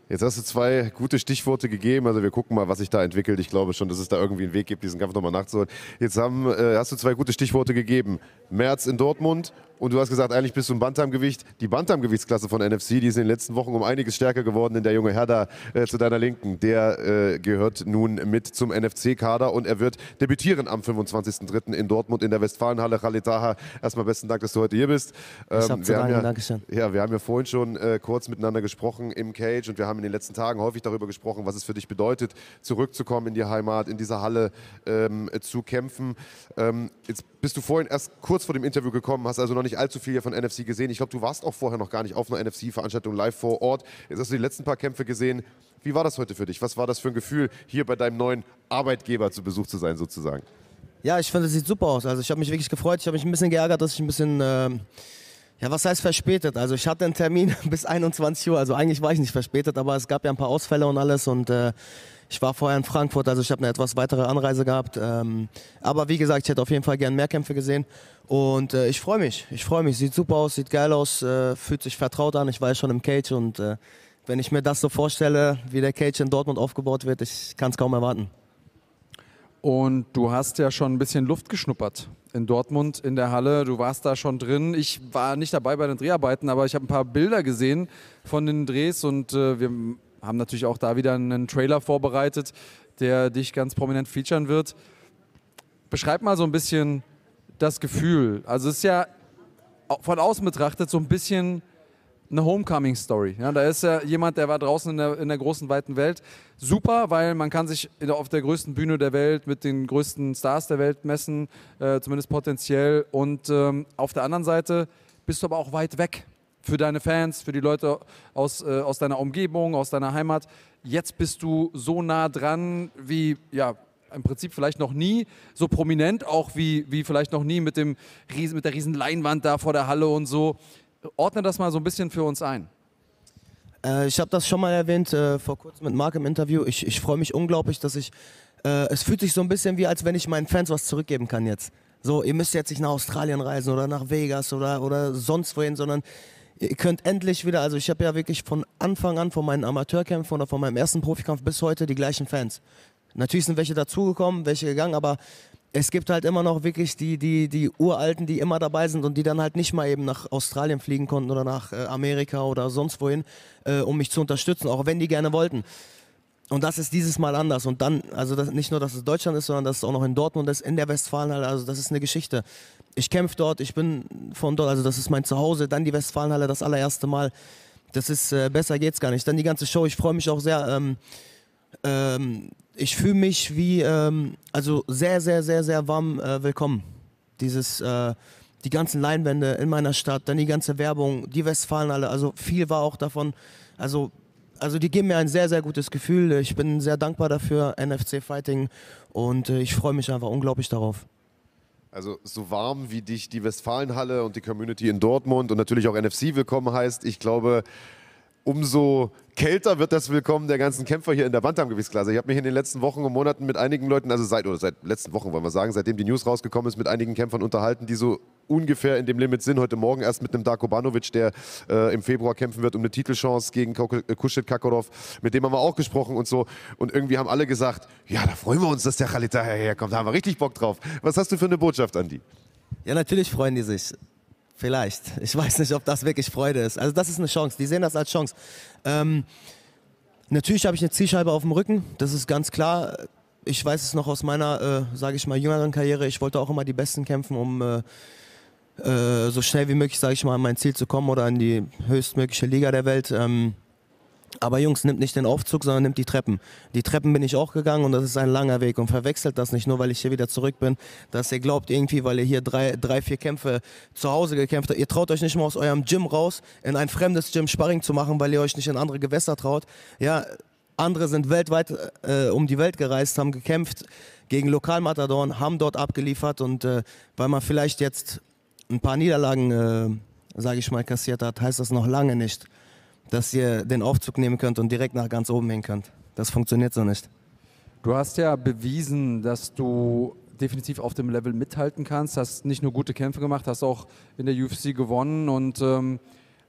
Jetzt hast du zwei gute Stichworte gegeben. Also wir gucken mal, was sich da entwickelt. Ich glaube schon, dass es da irgendwie einen Weg gibt, diesen Kampf nochmal nachzuholen. Jetzt haben, äh, hast du zwei gute Stichworte gegeben. März in Dortmund und du hast gesagt, eigentlich bist du im Bantamgewicht. Die Bantamgewichtsklasse von NFC, die ist in den letzten Wochen um einiges stärker geworden. Denn der junge Herr äh, zu deiner Linken, der äh, gehört nun mit zum NFC-Kader und er wird debütieren am 25.03. in Dortmund in der Westfalenhalle. Khalid Taha, erstmal besten Dank, dass du heute hier bist. Ähm, ich hab zu danken, ja, Dankeschön. Ja, wir haben ja vorhin schon äh, kurz miteinander gesprochen im Cage und wir haben in den letzten Tagen häufig darüber gesprochen, was es für dich bedeutet, zurückzukommen in die Heimat, in dieser Halle ähm, zu kämpfen. Ähm, jetzt bist du vorhin erst kurz vor dem Interview gekommen, hast also noch nicht allzu viel von NFC gesehen. Ich glaube, du warst auch vorher noch gar nicht auf einer NFC-Veranstaltung live vor Ort. Jetzt hast du die letzten paar Kämpfe gesehen. Wie war das heute für dich? Was war das für ein Gefühl, hier bei deinem neuen Arbeitgeber zu Besuch zu sein, sozusagen? Ja, ich finde, es sieht super aus. Also ich habe mich wirklich gefreut. Ich habe mich ein bisschen geärgert, dass ich ein bisschen, äh, ja, was heißt verspätet? Also ich hatte einen Termin bis 21 Uhr. Also eigentlich war ich nicht verspätet, aber es gab ja ein paar Ausfälle und alles und äh, ich war vorher in Frankfurt, also ich habe eine etwas weitere Anreise gehabt. Ähm, aber wie gesagt, ich hätte auf jeden Fall gerne mehr Kämpfe gesehen. Und äh, ich freue mich. Ich freue mich. Sieht super aus, sieht geil aus, äh, fühlt sich vertraut an. Ich war ja schon im Cage und äh, wenn ich mir das so vorstelle, wie der Cage in Dortmund aufgebaut wird, ich kann es kaum erwarten. Und du hast ja schon ein bisschen Luft geschnuppert in Dortmund in der Halle. Du warst da schon drin. Ich war nicht dabei bei den Dreharbeiten, aber ich habe ein paar Bilder gesehen von den Drehs und äh, wir haben natürlich auch da wieder einen Trailer vorbereitet, der dich ganz prominent featuren wird. Beschreib mal so ein bisschen das Gefühl. Also es ist ja von außen betrachtet so ein bisschen eine Homecoming-Story. Ja, da ist ja jemand, der war draußen in der, in der großen, weiten Welt. Super, weil man kann sich auf der größten Bühne der Welt mit den größten Stars der Welt messen, äh, zumindest potenziell. Und ähm, auf der anderen Seite bist du aber auch weit weg für deine Fans, für die Leute aus, äh, aus deiner Umgebung, aus deiner Heimat. Jetzt bist du so nah dran wie, ja, im Prinzip vielleicht noch nie so prominent, auch wie, wie vielleicht noch nie mit, dem, mit der riesen Leinwand da vor der Halle und so. Ordne das mal so ein bisschen für uns ein. Äh, ich habe das schon mal erwähnt äh, vor kurzem mit Marc im Interview. Ich, ich freue mich unglaublich, dass ich. Äh, es fühlt sich so ein bisschen wie, als wenn ich meinen Fans was zurückgeben kann jetzt. So, ihr müsst jetzt nicht nach Australien reisen oder nach Vegas oder, oder sonst wohin, sondern ihr könnt endlich wieder, also ich habe ja wirklich von Anfang an, von meinen Amateurkämpfen oder von meinem ersten Profikampf bis heute die gleichen Fans. Natürlich sind welche dazugekommen, welche gegangen, aber es gibt halt immer noch wirklich die, die, die Uralten, die immer dabei sind und die dann halt nicht mal eben nach Australien fliegen konnten oder nach äh, Amerika oder sonst wohin, äh, um mich zu unterstützen, auch wenn die gerne wollten. Und das ist dieses Mal anders. Und dann, also das, nicht nur, dass es Deutschland ist, sondern dass es auch noch in Dortmund ist, in der Westfalenhalle. Also das ist eine Geschichte. Ich kämpfe dort, ich bin von dort, also das ist mein Zuhause. Dann die Westfalenhalle das allererste Mal. Das ist, äh, besser geht's gar nicht. Dann die ganze Show. Ich freue mich auch sehr. Ähm, ähm, ich fühle mich wie, ähm, also sehr, sehr, sehr, sehr warm äh, willkommen. Dieses, äh, die ganzen Leinwände in meiner Stadt, dann die ganze Werbung, die Westfalenhalle, also viel war auch davon. Also, also die geben mir ein sehr, sehr gutes Gefühl. Ich bin sehr dankbar dafür, NFC Fighting, und äh, ich freue mich einfach unglaublich darauf. Also so warm wie dich die Westfalenhalle und die Community in Dortmund und natürlich auch NFC willkommen heißt, ich glaube, umso kälter wird das Willkommen der ganzen Kämpfer hier in der Bantamgewichtsklasse. Ich habe mich in den letzten Wochen und Monaten mit einigen Leuten, also seit oder seit letzten Wochen wollen wir sagen, seitdem die News rausgekommen ist, mit einigen Kämpfern unterhalten, die so ungefähr in dem Limit sind. Heute Morgen erst mit einem Darko Banovic, der äh, im Februar kämpfen wird um eine Titelchance gegen äh, Kushit Kakorov. Mit dem haben wir auch gesprochen und so. Und irgendwie haben alle gesagt, ja, da freuen wir uns, dass der Khalid daherkommt. Da haben wir richtig Bock drauf. Was hast du für eine Botschaft, Andi? Ja, natürlich freuen die sich. Vielleicht. Ich weiß nicht, ob das wirklich Freude ist. Also das ist eine Chance. Die sehen das als Chance. Ähm, natürlich habe ich eine Zielscheibe auf dem Rücken. Das ist ganz klar. Ich weiß es noch aus meiner, äh, sage ich mal, jüngeren Karriere. Ich wollte auch immer die Besten kämpfen, um äh, äh, so schnell wie möglich, sage ich mal, an mein Ziel zu kommen oder in die höchstmögliche Liga der Welt. Ähm, aber Jungs, nimmt nicht den Aufzug, sondern nimmt die Treppen. Die Treppen bin ich auch gegangen und das ist ein langer Weg. Und verwechselt das nicht nur, weil ich hier wieder zurück bin, dass ihr glaubt irgendwie, weil ihr hier drei, drei vier Kämpfe zu Hause gekämpft habt. Ihr traut euch nicht mal aus eurem Gym raus, in ein fremdes Gym Sparring zu machen, weil ihr euch nicht in andere Gewässer traut. Ja, andere sind weltweit äh, um die Welt gereist, haben gekämpft gegen Lokalmatadoren, haben dort abgeliefert und äh, weil man vielleicht jetzt ein paar Niederlagen, äh, sage ich mal, kassiert hat, heißt das noch lange nicht, dass ihr den Aufzug nehmen könnt und direkt nach ganz oben hin könnt. Das funktioniert so nicht. Du hast ja bewiesen, dass du definitiv auf dem Level mithalten kannst, hast nicht nur gute Kämpfe gemacht, hast auch in der UFC gewonnen und ähm,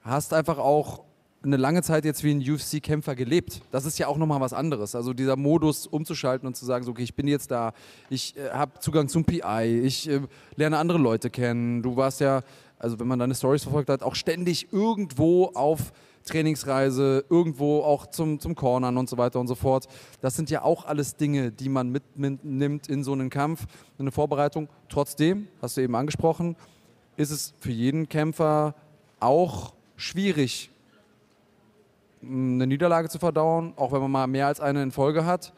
hast einfach auch eine lange Zeit jetzt wie ein UFC-Kämpfer gelebt. Das ist ja auch nochmal was anderes. Also dieser Modus umzuschalten und zu sagen, so, okay, ich bin jetzt da, ich äh, habe Zugang zum PI, ich äh, lerne andere Leute kennen. Du warst ja, also wenn man deine Stories verfolgt hat, auch ständig irgendwo auf Trainingsreise, irgendwo auch zum, zum Cornern und so weiter und so fort. Das sind ja auch alles Dinge, die man mitnimmt in so einen Kampf, in eine Vorbereitung. Trotzdem, hast du eben angesprochen, ist es für jeden Kämpfer auch schwierig, eine Niederlage zu verdauen, auch wenn man mal mehr als eine in Folge hat.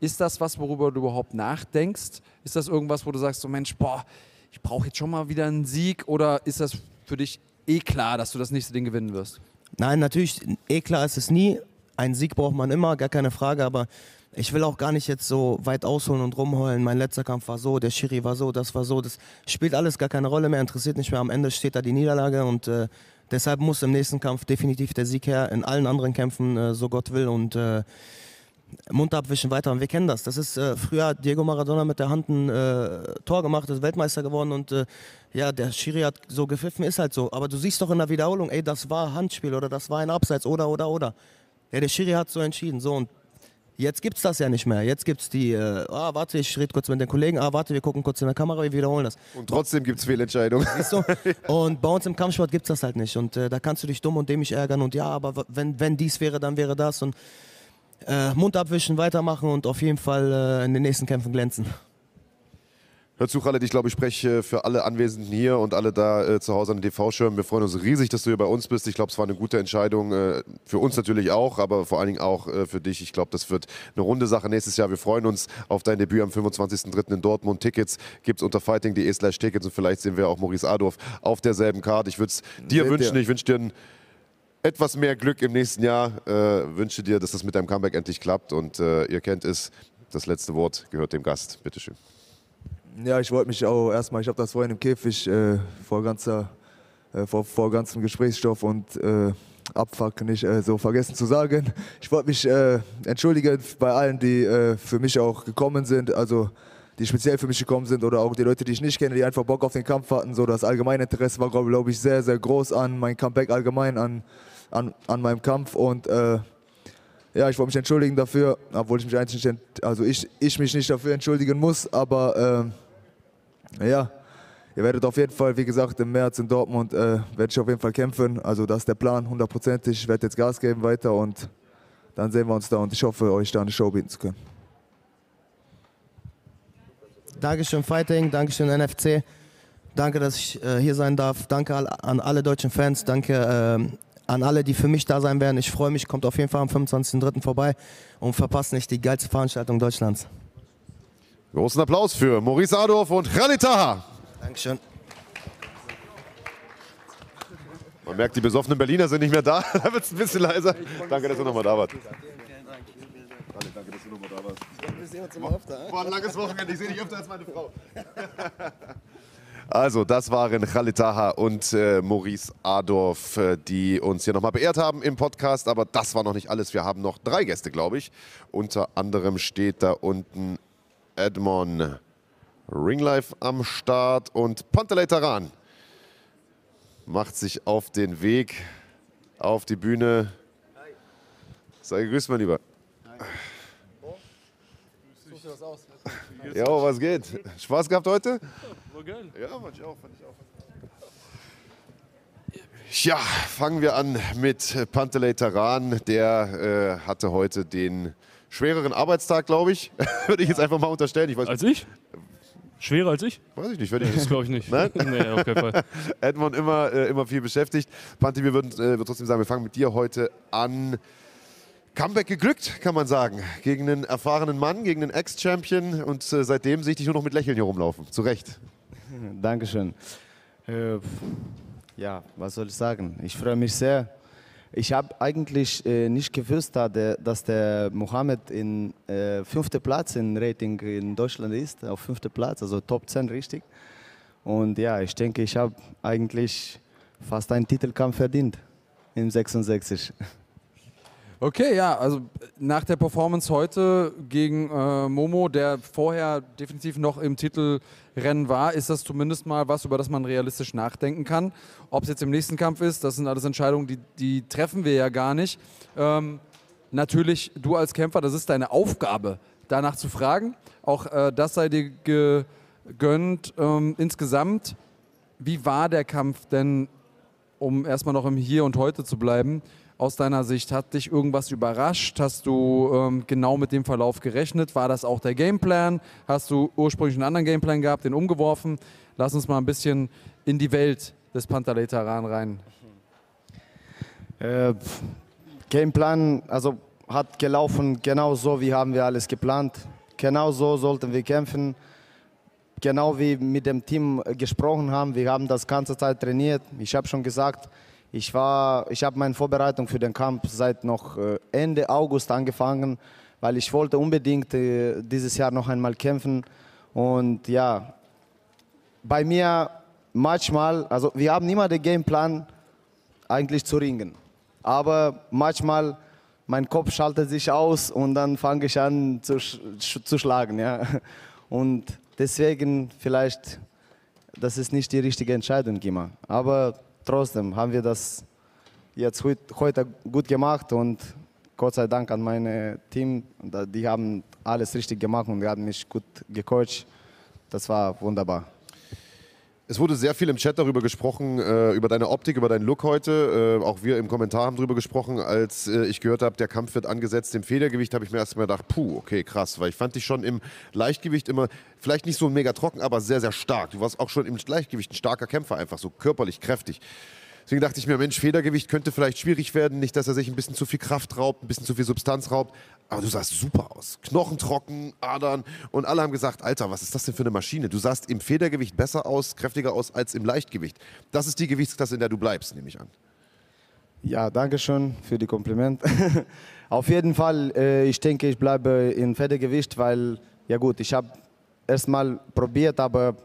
Ist das was, worüber du überhaupt nachdenkst? Ist das irgendwas, wo du sagst, so Mensch, boah, ich brauche jetzt schon mal wieder einen Sieg? Oder ist das für dich eh klar, dass du das nächste Ding gewinnen wirst? Nein, natürlich, eh klar ist es nie. Einen Sieg braucht man immer, gar keine Frage, aber ich will auch gar nicht jetzt so weit ausholen und rumheulen. Mein letzter Kampf war so, der Schiri war so, das war so. Das spielt alles gar keine Rolle mehr, interessiert nicht mehr. Am Ende steht da die Niederlage und äh, deshalb muss im nächsten Kampf definitiv der Sieg her. In allen anderen Kämpfen, äh, so Gott will. Und äh, Mund abwischen weiter. Und wir kennen das. Das ist äh, früher Diego Maradona mit der Hand ein äh, Tor gemacht, ist Weltmeister geworden und äh, ja, der Schiri hat so gepfiffen, ist halt so. Aber du siehst doch in der Wiederholung, ey, das war Handspiel oder das war ein Abseits oder oder oder. Ja, der Schiri hat so entschieden. So, und jetzt gibt es das ja nicht mehr. Jetzt gibt es die, äh, ah, warte, ich rede kurz mit den Kollegen, ah, warte, wir gucken kurz in der Kamera, wir wiederholen das. Und trotzdem gibt es Fehlentscheidungen. Siehst du? Und bei uns im Kampfsport gibt es das halt nicht. Und äh, da kannst du dich dumm und dämlich ärgern. Und ja, aber wenn, wenn dies wäre, dann wäre das. Und äh, Mund abwischen, weitermachen und auf jeden Fall äh, in den nächsten Kämpfen glänzen. Hör zu, Khaled, ich glaube, ich spreche für alle Anwesenden hier und alle da äh, zu Hause an den TV-Schirmen. Wir freuen uns riesig, dass du hier bei uns bist. Ich glaube, es war eine gute Entscheidung. Äh, für uns natürlich auch, aber vor allen Dingen auch äh, für dich. Ich glaube, das wird eine runde Sache nächstes Jahr. Wir freuen uns auf dein Debüt am 25.03. in Dortmund. Tickets gibt es unter fighting.de slash Tickets und vielleicht sehen wir auch Maurice Adorf auf derselben Karte. Ich würde es dir Seht wünschen. ihr. Ich wünsche dir ein etwas mehr Glück im nächsten Jahr. Äh, wünsche dir, dass das mit deinem Comeback endlich klappt. Und äh, ihr kennt es, das letzte Wort gehört dem Gast. Bitteschön. Ja, ich wollte mich auch erstmal, ich habe das vorhin im Käfig äh, vor, ganzer, äh, vor, vor ganzem Gesprächsstoff und äh, Abfuck nicht äh, so vergessen zu sagen. Ich wollte mich äh, entschuldigen bei allen, die für mich auch gekommen sind, also die speziell für mich gekommen sind oder auch die Leute, die ich nicht kenne, die einfach Bock auf den Kampf hatten. So das allgemeine Interesse war, glaube ich, sehr, sehr groß an mein Comeback allgemein, an, an, an meinem Kampf und äh, ja, ich wollte mich entschuldigen dafür, obwohl ich mich eigentlich nicht, also ich, ich mich nicht dafür entschuldigen muss, aber ähm, ja, ihr werdet auf jeden Fall, wie gesagt, im März in Dortmund äh, werde ich auf jeden Fall kämpfen. Also das ist der Plan, hundertprozentig. Ich werde jetzt Gas geben weiter und dann sehen wir uns da und ich hoffe, euch da eine Show bieten zu können. Dankeschön Fighting, Dankeschön NFC. Danke, dass ich äh, hier sein darf. Danke an alle deutschen Fans. Danke ähm, an alle, die für mich da sein werden. Ich freue mich, kommt auf jeden Fall am 25.03. vorbei und verpasst nicht die geilste Veranstaltung Deutschlands. Großen Applaus für Maurice Adorf und Khalid Taha. Dankeschön. Man merkt, die besoffenen Berliner sind nicht mehr da. da wird es ein bisschen leiser. Danke, dass du nochmal da warst. Danke, dass du nochmal da warst. War ein langes Wochenende. Ich sehe dich öfter als meine Frau. Also, das waren Khalid Taha und äh, Maurice Adorf, äh, die uns hier nochmal beehrt haben im Podcast. Aber das war noch nicht alles. Wir haben noch drei Gäste, glaube ich. Unter anderem steht da unten Edmond Ringlife am Start und Pantelei Taran macht sich auf den Weg auf die Bühne. Sei gegrüßt, mein Lieber. Ja, was geht? Spaß gehabt heute? Ja, fand ich auch, fand ich auch. Ja, fangen wir an mit Pantelei Taran. Der äh, hatte heute den schwereren Arbeitstag, glaube ich. Würde ich jetzt einfach mal unterstellen. Ich weiß, Als ich? Schwerer als ich? weiß ich nicht. Würde ich Das glaube ich nicht. Nein? Nee, auf keinen Fall. Edmond immer, äh, immer viel beschäftigt. Panti, wir würden äh, würden trotzdem sagen, wir fangen mit dir heute an. Comeback geglückt, kann man sagen. Gegen einen erfahrenen Mann, gegen einen Ex-Champion. Und äh, seitdem sehe ich dich nur noch mit Lächeln hier rumlaufen. Zu Recht. Dankeschön. Äh, ja, was soll ich sagen? Ich freue mich sehr. Ich habe eigentlich äh, nicht gewusst, dass der Mohammed in äh, fünfter Platz im Rating in Deutschland ist, auf fünfter Platz, also Top 10 richtig. Und ja, ich denke, ich habe eigentlich fast einen Titelkampf verdient im 66. Okay, ja, also nach der Performance heute gegen äh, Momo, der vorher definitiv noch im Titelrennen war, ist das zumindest mal was, über das man realistisch nachdenken kann. Ob es jetzt im nächsten Kampf ist, das sind alles Entscheidungen, die, die treffen wir ja gar nicht. Ähm, natürlich, du als Kämpfer, das ist deine Aufgabe, danach zu fragen. Auch äh, das sei dir gegönnt. Ähm, insgesamt, wie war der Kampf denn um erstmal noch im Hier und Heute zu bleiben, aus deiner Sicht, hat dich irgendwas überrascht? Hast du ähm, genau mit dem Verlauf gerechnet? War das auch der Gameplan? Hast du ursprünglich einen anderen Gameplan gehabt, den umgeworfen? Lass uns mal ein bisschen in die Welt des Pantaletaran rein. Äh, Gameplan, also hat gelaufen genau so, wie haben wir alles geplant. Genau so sollten wir kämpfen. Genau wie mit dem Team äh, gesprochen haben, wir haben das ganze Zeit trainiert. Ich habe schon gesagt, ich ich habe meine Vorbereitung für den Kampf seit noch äh, Ende August angefangen, weil ich wollte unbedingt äh, dieses Jahr noch einmal kämpfen. Und ja, bei mir manchmal, also wir haben immer den Gameplan eigentlich zu ringen. Aber manchmal mein Kopf schaltet sich aus und dann fange ich an zu, sch zu schlagen. Ja. Und deswegen vielleicht, das ist nicht die richtige Entscheidung immer. Aber trotzdem haben wir das jetzt heut, heute gut gemacht und Gott sei Dank an mein Team. Die haben alles richtig gemacht und haben mich gut gecoacht. Das war wunderbar. Es wurde sehr viel im Chat darüber gesprochen, äh, über deine Optik, über deinen Look heute. Äh, auch wir im Kommentar haben darüber gesprochen. Als äh, ich gehört habe, der Kampf wird angesetzt im Federgewicht, habe ich mir erstmal gedacht, puh, okay, krass. Weil ich fand dich schon im Leichtgewicht immer, vielleicht nicht so mega trocken, aber sehr, sehr stark. Du warst auch schon im Leichtgewicht ein starker Kämpfer, einfach so körperlich, kräftig. Deswegen dachte ich mir, Mensch, Federgewicht könnte vielleicht schwierig werden. Nicht, dass er sich ein bisschen zu viel Kraft raubt, ein bisschen zu viel Substanz raubt. Aber du sahst super aus. Knochen trocken, Adern. Und alle haben gesagt, Alter, was ist das denn für eine Maschine? Du sahst im Federgewicht besser aus, kräftiger aus als im Leichtgewicht. Das ist die Gewichtsklasse, in der du bleibst, nehme ich an. Ja, danke schön für die Kompliment. Auf jeden Fall, äh, ich denke, ich bleibe in Federgewicht, weil, ja gut, ich habe erstmal probiert, aber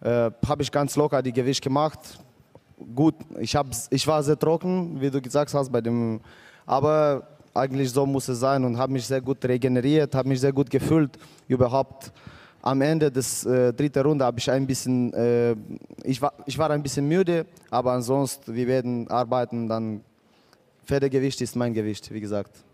äh, habe ich ganz locker die Gewicht gemacht. Gut, ich, hab, ich war sehr trocken, wie du gesagt hast, bei dem, aber eigentlich so muss es sein und habe mich sehr gut regeneriert, habe mich sehr gut gefühlt. Überhaupt am Ende des äh, dritten Runde habe ich ein bisschen, äh, ich, war, ich war ein bisschen müde, aber ansonsten, wir werden arbeiten, dann Federgewicht ist mein Gewicht, wie gesagt.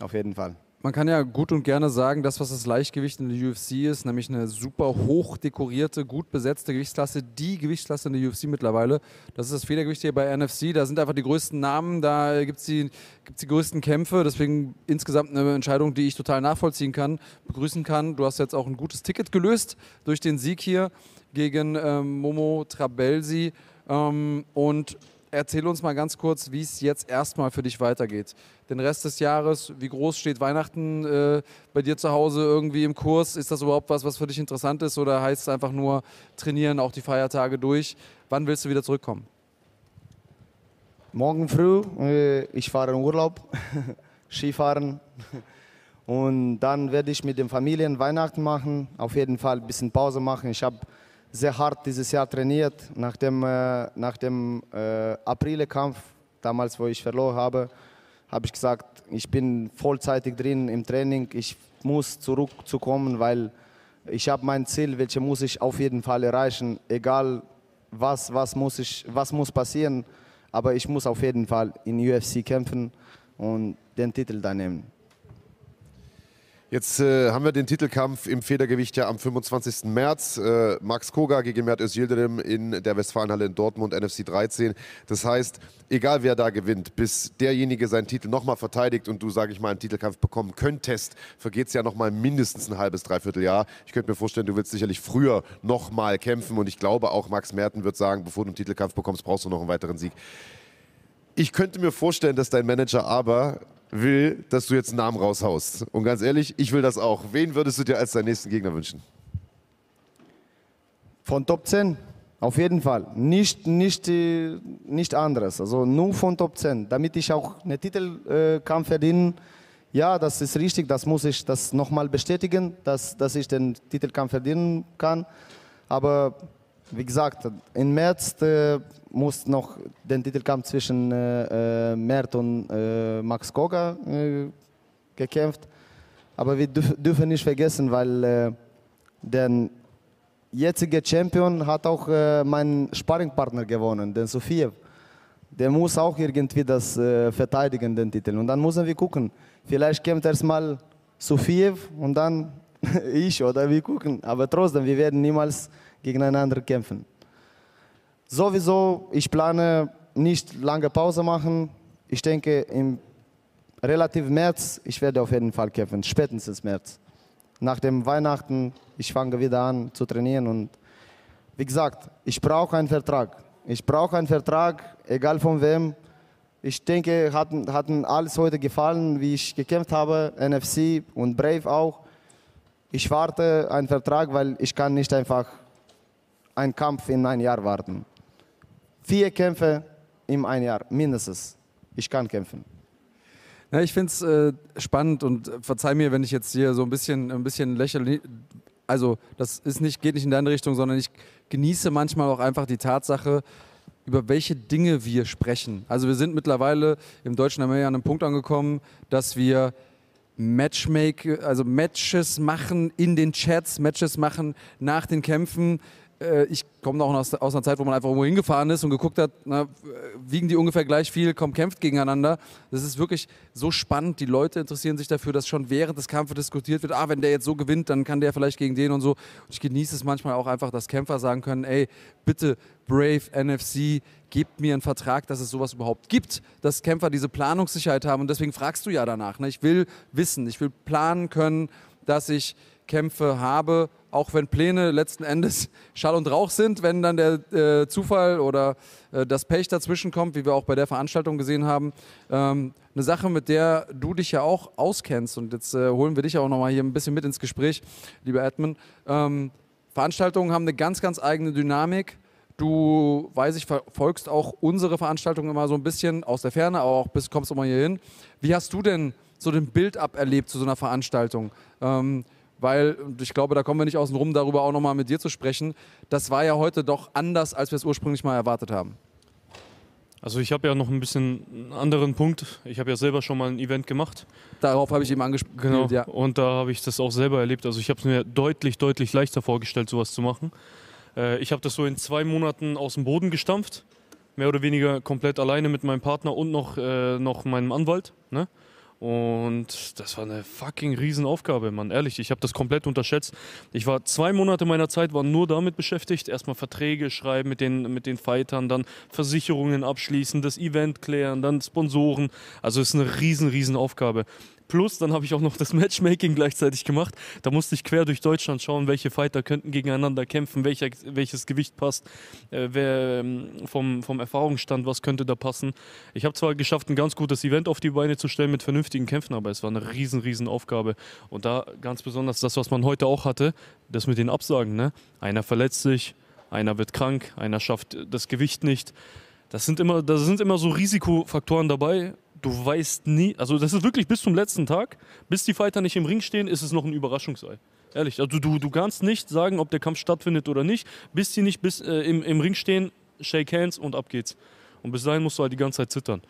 Auf jeden Fall. Man kann ja gut und gerne sagen, das, was das Leichtgewicht in der UFC ist, nämlich eine super hoch dekorierte, gut besetzte Gewichtsklasse, die Gewichtsklasse in der UFC mittlerweile. Das ist das Federgewicht hier bei NFC. Da sind einfach die größten Namen, da gibt es die, gibt's die größten Kämpfe. Deswegen insgesamt eine Entscheidung, die ich total nachvollziehen kann, begrüßen kann. Du hast jetzt auch ein gutes Ticket gelöst durch den Sieg hier gegen ähm, Momo Trabelsi. Ähm, und erzähl uns mal ganz kurz, wie es jetzt erstmal für dich weitergeht. Den Rest des Jahres, wie groß steht Weihnachten äh, bei dir zu Hause irgendwie im Kurs? Ist das überhaupt was, was für dich interessant ist oder heißt es einfach nur trainieren, auch die Feiertage durch? Wann willst du wieder zurückkommen? Morgen früh, äh, ich fahre in Urlaub, Skifahren. Und dann werde ich mit den Familien Weihnachten machen, auf jeden Fall ein bisschen Pause machen. Ich habe sehr hart dieses Jahr trainiert. Nach dem, äh, nach dem äh, April-Kampf, damals wo ich verloren habe, habe ich gesagt, ich bin vollzeitig drin im Training. Ich muss zurückzukommen, weil ich habe mein Ziel, welches muss ich auf jeden Fall erreichen, egal was, was, muss, ich, was muss passieren. Aber ich muss auf jeden Fall in UFC kämpfen und den Titel da nehmen. Jetzt äh, haben wir den Titelkampf im Federgewicht ja am 25. März. Äh, Max Koga gegen Mert Özildirim in der Westfalenhalle in Dortmund, NFC 13. Das heißt, egal wer da gewinnt, bis derjenige seinen Titel nochmal verteidigt und du, sage ich mal, einen Titelkampf bekommen könntest, vergeht es ja nochmal mindestens ein halbes, dreiviertel Jahr. Ich könnte mir vorstellen, du willst sicherlich früher nochmal kämpfen und ich glaube auch Max Merten wird sagen, bevor du einen Titelkampf bekommst, brauchst du noch einen weiteren Sieg. Ich könnte mir vorstellen, dass dein Manager aber will, dass du jetzt einen Namen raushaust. Und ganz ehrlich, ich will das auch. Wen würdest du dir als deinen nächsten Gegner wünschen? Von Top 10? Auf jeden Fall. Nicht, nicht, äh, nicht anderes. Also nur von Top 10. Damit ich auch einen Titelkampf äh, verdienen. Ja, das ist richtig. Das muss ich das nochmal bestätigen, dass, dass ich den Titelkampf verdienen kann. Aber wie gesagt, im März äh, muss noch den Titelkampf zwischen äh, äh, Mert und äh, Max Koga äh, gekämpft. Aber wir dürf, dürfen nicht vergessen, weil äh, der jetzige Champion hat auch äh, meinen Sparringpartner gewonnen, den Sofiev. Der muss auch irgendwie das äh, verteidigen, den Titel. Und dann müssen wir gucken. Vielleicht kämpft erstmal Sofiev und dann ich oder wir gucken. Aber trotzdem, wir werden niemals gegeneinander kämpfen. Sowieso, ich plane nicht lange Pause machen. Ich denke, im relativ März, ich werde auf jeden Fall kämpfen, spätestens März. Nach dem Weihnachten, ich fange wieder an zu trainieren und wie gesagt, ich brauche einen Vertrag. Ich brauche einen Vertrag, egal von wem. Ich denke, hat, hat alles heute gefallen, wie ich gekämpft habe, NFC und Brave auch. Ich warte einen Vertrag, weil ich kann nicht einfach einen Kampf in ein Jahr warten. Vier Kämpfe in ein Jahr, mindestens. Ich kann kämpfen. Ja, ich finde es äh, spannend und äh, verzeih mir, wenn ich jetzt hier so ein bisschen, ein bisschen lächle. Also, das ist nicht, geht nicht in deine Richtung, sondern ich genieße manchmal auch einfach die Tatsache, über welche Dinge wir sprechen. Also, wir sind mittlerweile im deutschen MMA an einem Punkt angekommen, dass wir Matchmake, also Matches machen in den Chats, Matches machen nach den Kämpfen ich komme auch aus, aus einer Zeit, wo man einfach irgendwo hingefahren ist und geguckt hat, na, wiegen die ungefähr gleich viel, kommen, kämpft gegeneinander. Das ist wirklich so spannend. Die Leute interessieren sich dafür, dass schon während des Kampfes diskutiert wird, ah, wenn der jetzt so gewinnt, dann kann der vielleicht gegen den und so. Und ich genieße es manchmal auch einfach, dass Kämpfer sagen können, ey, bitte Brave, NFC, gebt mir einen Vertrag, dass es sowas überhaupt gibt, dass Kämpfer diese Planungssicherheit haben. Und deswegen fragst du ja danach. Ne? Ich will wissen, ich will planen können, dass ich Kämpfe habe, auch wenn Pläne letzten Endes Schall und Rauch sind, wenn dann der äh, Zufall oder äh, das Pech dazwischen kommt, wie wir auch bei der Veranstaltung gesehen haben. Ähm, eine Sache, mit der du dich ja auch auskennst und jetzt äh, holen wir dich auch nochmal hier ein bisschen mit ins Gespräch, lieber Edmund. Ähm, Veranstaltungen haben eine ganz, ganz eigene Dynamik. Du, weiß ich, verfolgst auch unsere Veranstaltungen immer so ein bisschen aus der Ferne, aber auch bis kommst du mal hier hin. Wie hast du denn so den Bild-up erlebt zu so einer Veranstaltung? Ähm, weil, und ich glaube, da kommen wir nicht außen rum, darüber auch nochmal mit dir zu sprechen. Das war ja heute doch anders, als wir es ursprünglich mal erwartet haben. Also ich habe ja noch ein bisschen einen anderen Punkt. Ich habe ja selber schon mal ein Event gemacht. Darauf habe ich eben angesprochen. Genau. Ja. Und da habe ich das auch selber erlebt. Also ich habe es mir deutlich, deutlich leichter vorgestellt, sowas zu machen. Äh, ich habe das so in zwei Monaten aus dem Boden gestampft. Mehr oder weniger komplett alleine mit meinem Partner und noch, äh, noch meinem Anwalt. Ne? Und das war eine fucking Riesenaufgabe, Mann. Ehrlich, ich habe das komplett unterschätzt. Ich war zwei Monate meiner Zeit war nur damit beschäftigt, erstmal Verträge schreiben mit den, mit den Fightern, dann Versicherungen abschließen, das Event klären, dann Sponsoren. Also es ist eine riesen, riesen Aufgabe. Plus, dann habe ich auch noch das Matchmaking gleichzeitig gemacht. Da musste ich quer durch Deutschland schauen, welche Fighter könnten gegeneinander kämpfen, welcher, welches Gewicht passt, äh, wer ähm, vom, vom Erfahrungsstand, was könnte da passen. Ich habe zwar geschafft, ein ganz gutes Event auf die Beine zu stellen mit vernünftigen Kämpfen, aber es war eine riesen, riesen Aufgabe. Und da ganz besonders das, was man heute auch hatte, das mit den Absagen. Ne? Einer verletzt sich, einer wird krank, einer schafft das Gewicht nicht. Das sind immer, das sind immer so Risikofaktoren dabei du weißt nie, also das ist wirklich bis zum letzten Tag, bis die Fighter nicht im Ring stehen, ist es noch ein Überraschungsei. Ehrlich, also du, du kannst nicht sagen, ob der Kampf stattfindet oder nicht, bis die nicht bis, äh, im, im Ring stehen, shake hands und ab geht's. Und bis dahin musst du halt die ganze Zeit zittern.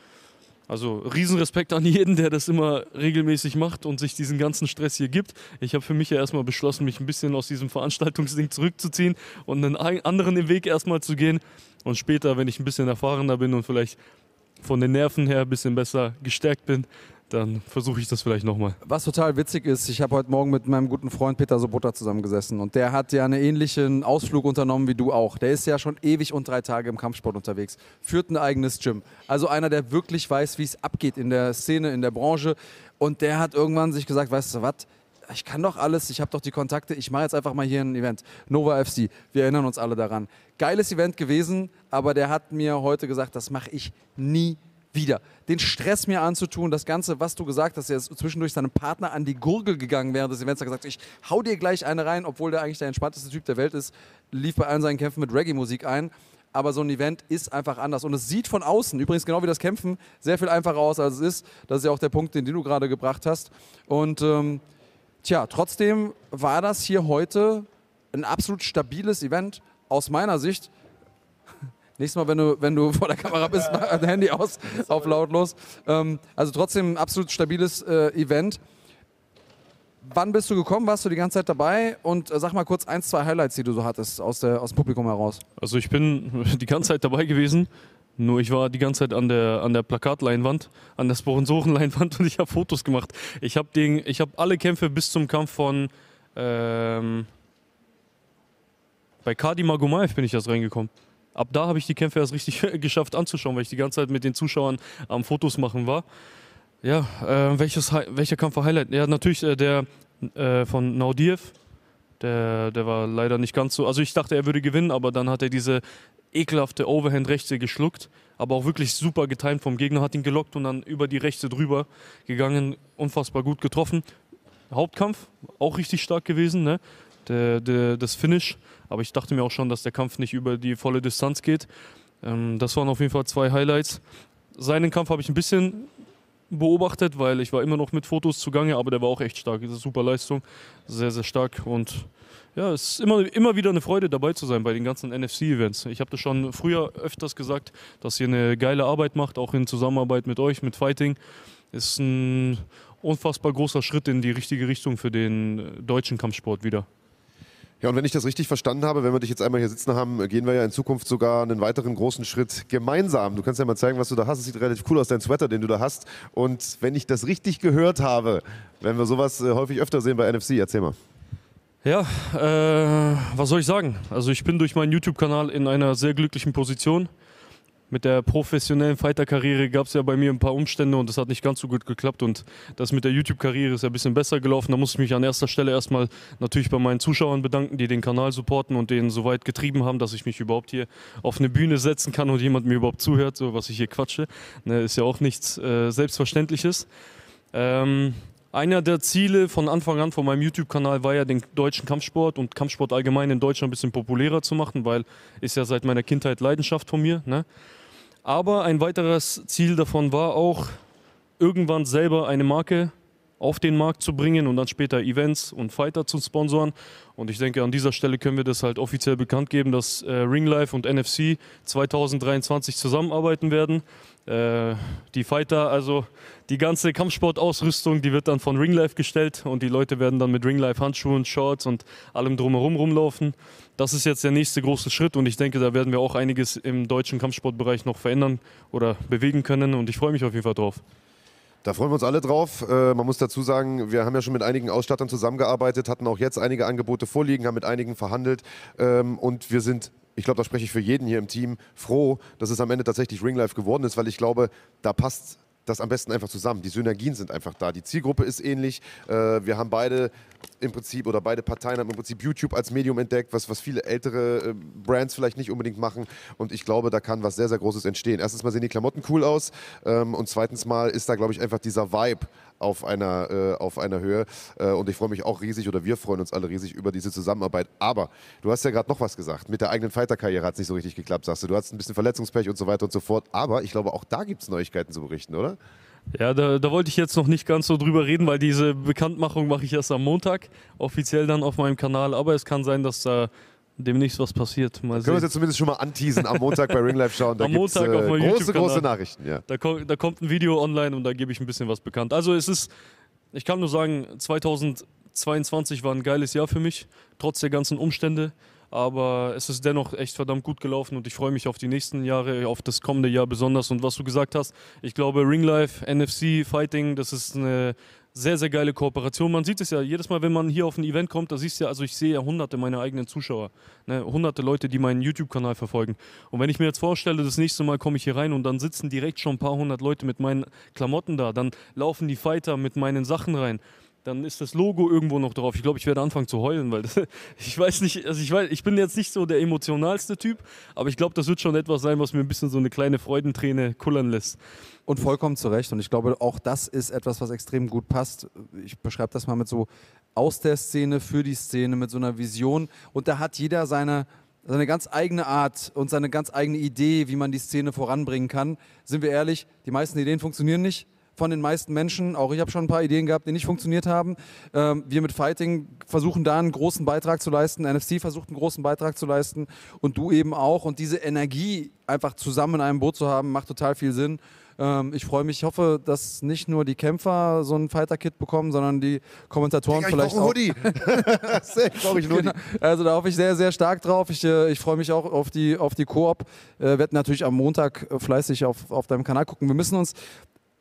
Also Riesenrespekt an jeden, der das immer regelmäßig macht und sich diesen ganzen Stress hier gibt. Ich habe für mich ja erstmal beschlossen, mich ein bisschen aus diesem Veranstaltungsding zurückzuziehen und einen anderen Weg erstmal zu gehen. Und später, wenn ich ein bisschen erfahrener bin und vielleicht von den Nerven her ein bisschen besser gestärkt bin, dann versuche ich das vielleicht nochmal. Was total witzig ist, ich habe heute Morgen mit meinem guten Freund Peter Sobota zusammengesessen und der hat ja einen ähnlichen Ausflug unternommen wie du auch. Der ist ja schon ewig und drei Tage im Kampfsport unterwegs, führt ein eigenes Gym. Also einer, der wirklich weiß, wie es abgeht in der Szene, in der Branche. Und der hat irgendwann sich gesagt, weißt du was, ich kann doch alles, ich habe doch die Kontakte, ich mache jetzt einfach mal hier ein Event. Nova FC, wir erinnern uns alle daran. Geiles Event gewesen, aber der hat mir heute gesagt, das mache ich nie wieder. Den Stress mir anzutun, das Ganze, was du gesagt hast, er ist zwischendurch seinem Partner an die Gurgel gegangen während des Events, hat gesagt, ich hau dir gleich eine rein, obwohl der eigentlich der entspannteste Typ der Welt ist, lief bei allen seinen Kämpfen mit Reggae-Musik ein. Aber so ein Event ist einfach anders. Und es sieht von außen, übrigens genau wie das Kämpfen, sehr viel einfacher aus, als es ist. Das ist ja auch der Punkt, den du gerade gebracht hast. Und ähm, Tja, trotzdem war das hier heute ein absolut stabiles Event aus meiner Sicht. Nächstes Mal, wenn du, wenn du vor der Kamera bist, mach dein Handy aus, auf lautlos. Ähm, also trotzdem ein absolut stabiles äh, Event. Wann bist du gekommen? Warst du die ganze Zeit dabei? Und äh, sag mal kurz eins, zwei Highlights, die du so hattest aus, der, aus dem Publikum heraus. Also ich bin die ganze Zeit dabei gewesen. Nur ich war die ganze Zeit an der, an der Plakatleinwand, an der Sponsorenleinwand und ich habe Fotos gemacht. Ich habe hab alle Kämpfe bis zum Kampf von ähm, bei Kadi Magomaev bin ich erst reingekommen. Ab da habe ich die Kämpfe erst richtig geschafft anzuschauen, weil ich die ganze Zeit mit den Zuschauern am Fotos machen war. Ja, äh, welches, welcher Kampf war Highlight? Ja, natürlich äh, der äh, von Naudiev. Der, der war leider nicht ganz so. Also ich dachte, er würde gewinnen, aber dann hat er diese ekelhafte Overhand-Rechte geschluckt, aber auch wirklich super getimt vom Gegner, hat ihn gelockt und dann über die Rechte drüber gegangen, unfassbar gut getroffen. Hauptkampf, auch richtig stark gewesen, ne? Der, der, das Finish, aber ich dachte mir auch schon, dass der Kampf nicht über die volle Distanz geht. Ähm, das waren auf jeden Fall zwei Highlights. Seinen Kampf habe ich ein bisschen beobachtet, weil ich war immer noch mit Fotos zugange, aber der war auch echt stark. Das ist super Leistung, sehr, sehr stark und ja, es ist immer, immer wieder eine Freude dabei zu sein bei den ganzen NFC-Events. Ich habe das schon früher öfters gesagt, dass ihr eine geile Arbeit macht, auch in Zusammenarbeit mit euch, mit Fighting. Ist ein unfassbar großer Schritt in die richtige Richtung für den deutschen Kampfsport wieder. Ja, und wenn ich das richtig verstanden habe, wenn wir dich jetzt einmal hier sitzen haben, gehen wir ja in Zukunft sogar einen weiteren großen Schritt gemeinsam. Du kannst ja mal zeigen, was du da hast. Es sieht relativ cool aus, dein Sweater, den du da hast. Und wenn ich das richtig gehört habe, werden wir sowas äh, häufig öfter sehen bei NFC. Erzähl mal. Ja, äh, was soll ich sagen? Also ich bin durch meinen YouTube-Kanal in einer sehr glücklichen Position. Mit der professionellen Fighter-Karriere gab es ja bei mir ein paar Umstände und das hat nicht ganz so gut geklappt. Und das mit der YouTube-Karriere ist ja ein bisschen besser gelaufen. Da muss ich mich an erster Stelle erstmal natürlich bei meinen Zuschauern bedanken, die den Kanal supporten und den so weit getrieben haben, dass ich mich überhaupt hier auf eine Bühne setzen kann und jemand mir überhaupt zuhört, so was ich hier quatsche. Ne, ist ja auch nichts äh, Selbstverständliches. Ähm, einer der Ziele von Anfang an von meinem YouTube-Kanal war ja, den deutschen Kampfsport und Kampfsport allgemein in Deutschland ein bisschen populärer zu machen, weil ist ja seit meiner Kindheit Leidenschaft von mir. Ne? Aber ein weiteres Ziel davon war auch, irgendwann selber eine Marke auf den Markt zu bringen und dann später Events und Fighter zu sponsoren. Und ich denke, an dieser Stelle können wir das halt offiziell bekannt geben, dass äh, Ringlife und NFC 2023 zusammenarbeiten werden. Äh, die Fighter, also die ganze Kampfsportausrüstung, die wird dann von Ringlife gestellt und die Leute werden dann mit Ringlife Handschuhen, Shorts und allem drumherum rumlaufen. Das ist jetzt der nächste große Schritt und ich denke, da werden wir auch einiges im deutschen Kampfsportbereich noch verändern oder bewegen können und ich freue mich auf jeden Fall drauf. Da freuen wir uns alle drauf. Äh, man muss dazu sagen, wir haben ja schon mit einigen Ausstattern zusammengearbeitet, hatten auch jetzt einige Angebote vorliegen, haben mit einigen verhandelt ähm, und wir sind ich glaube, da spreche ich für jeden hier im Team, froh, dass es am Ende tatsächlich Ringlife geworden ist, weil ich glaube, da passt das am besten einfach zusammen. Die Synergien sind einfach da. Die Zielgruppe ist ähnlich. Äh, wir haben beide im Prinzip oder beide Parteien haben im Prinzip YouTube als Medium entdeckt, was, was viele ältere äh, Brands vielleicht nicht unbedingt machen. Und ich glaube, da kann was sehr, sehr Großes entstehen. Erstens mal sehen die Klamotten cool aus ähm, und zweitens mal ist da, glaube ich, einfach dieser Vibe auf einer, äh, auf einer Höhe. Äh, und ich freue mich auch riesig oder wir freuen uns alle riesig über diese Zusammenarbeit. Aber du hast ja gerade noch was gesagt. Mit der eigenen Fighter-Karriere hat es nicht so richtig geklappt, sagst du. Du hast ein bisschen Verletzungspech und so weiter und so fort. Aber ich glaube, auch da gibt es Neuigkeiten zu berichten, oder? Ja, da, da, wollte ich jetzt noch nicht ganz so drüber reden, weil diese Bekanntmachung mache ich erst am Montag, offiziell dann auf meinem Kanal. Aber es kann sein, dass da demnächst was passiert. Mal können wir uns jetzt zumindest schon mal anteasen, am Montag bei Ringlife schauen. Da am Montag auf meinem äh, große, große Nachrichten. Ja. Da, da kommt ein Video online und da gebe ich ein bisschen was bekannt. Also es ist, ich kann nur sagen, 2022 war ein geiles Jahr für mich, trotz der ganzen Umstände. Aber es ist dennoch echt verdammt gut gelaufen und ich freue mich auf die nächsten Jahre, auf das kommende Jahr besonders. Und was du gesagt hast, ich glaube, Ringlife, NFC, Fighting, das ist eine sehr, sehr geile Kooperation. Man sieht es ja jedes Mal, wenn man hier auf ein Event kommt, da siehst du ja, also ich sehe ja hunderte meiner eigenen Zuschauer, ne? hunderte Leute, die meinen YouTube-Kanal verfolgen. Und wenn ich mir jetzt vorstelle, das nächste Mal komme ich hier rein und dann sitzen direkt schon ein paar hundert Leute mit meinen Klamotten da, dann laufen die Fighter mit meinen Sachen rein dann ist das Logo irgendwo noch drauf. Ich glaube, ich werde anfangen zu heulen, weil das, ich weiß nicht, also ich weiß, ich bin jetzt nicht so der emotionalste Typ, aber ich glaube, das wird schon etwas sein, was mir ein bisschen so eine kleine Freudenträne kullern lässt. Und vollkommen zu Recht. Und ich glaube, auch das ist etwas, was extrem gut passt. Ich beschreibe das mal mit so aus der Szene für die Szene, mit so einer Vision. Und da hat jeder seine, seine ganz eigene Art und seine ganz eigene Idee, wie man die Szene voranbringen kann. Sind wir ehrlich, die meisten Ideen funktionieren nicht von den meisten Menschen. Auch ich habe schon ein paar Ideen gehabt, die nicht funktioniert haben. Ähm, wir mit Fighting versuchen da einen großen Beitrag zu leisten. NFC versucht einen großen Beitrag zu leisten und du eben auch. Und diese Energie einfach zusammen in einem Boot zu haben, macht total viel Sinn. Ähm, ich freue mich, ich hoffe, dass nicht nur die Kämpfer so ein Fighter-Kit bekommen, sondern die Kommentatoren Digga, vielleicht ich auch. Hoodie. ich genau. Also da hoffe ich sehr, sehr stark drauf. Ich, äh, ich freue mich auch auf die, auf die Koop. Äh, werden natürlich am Montag fleißig auf, auf deinem Kanal gucken. Wir müssen uns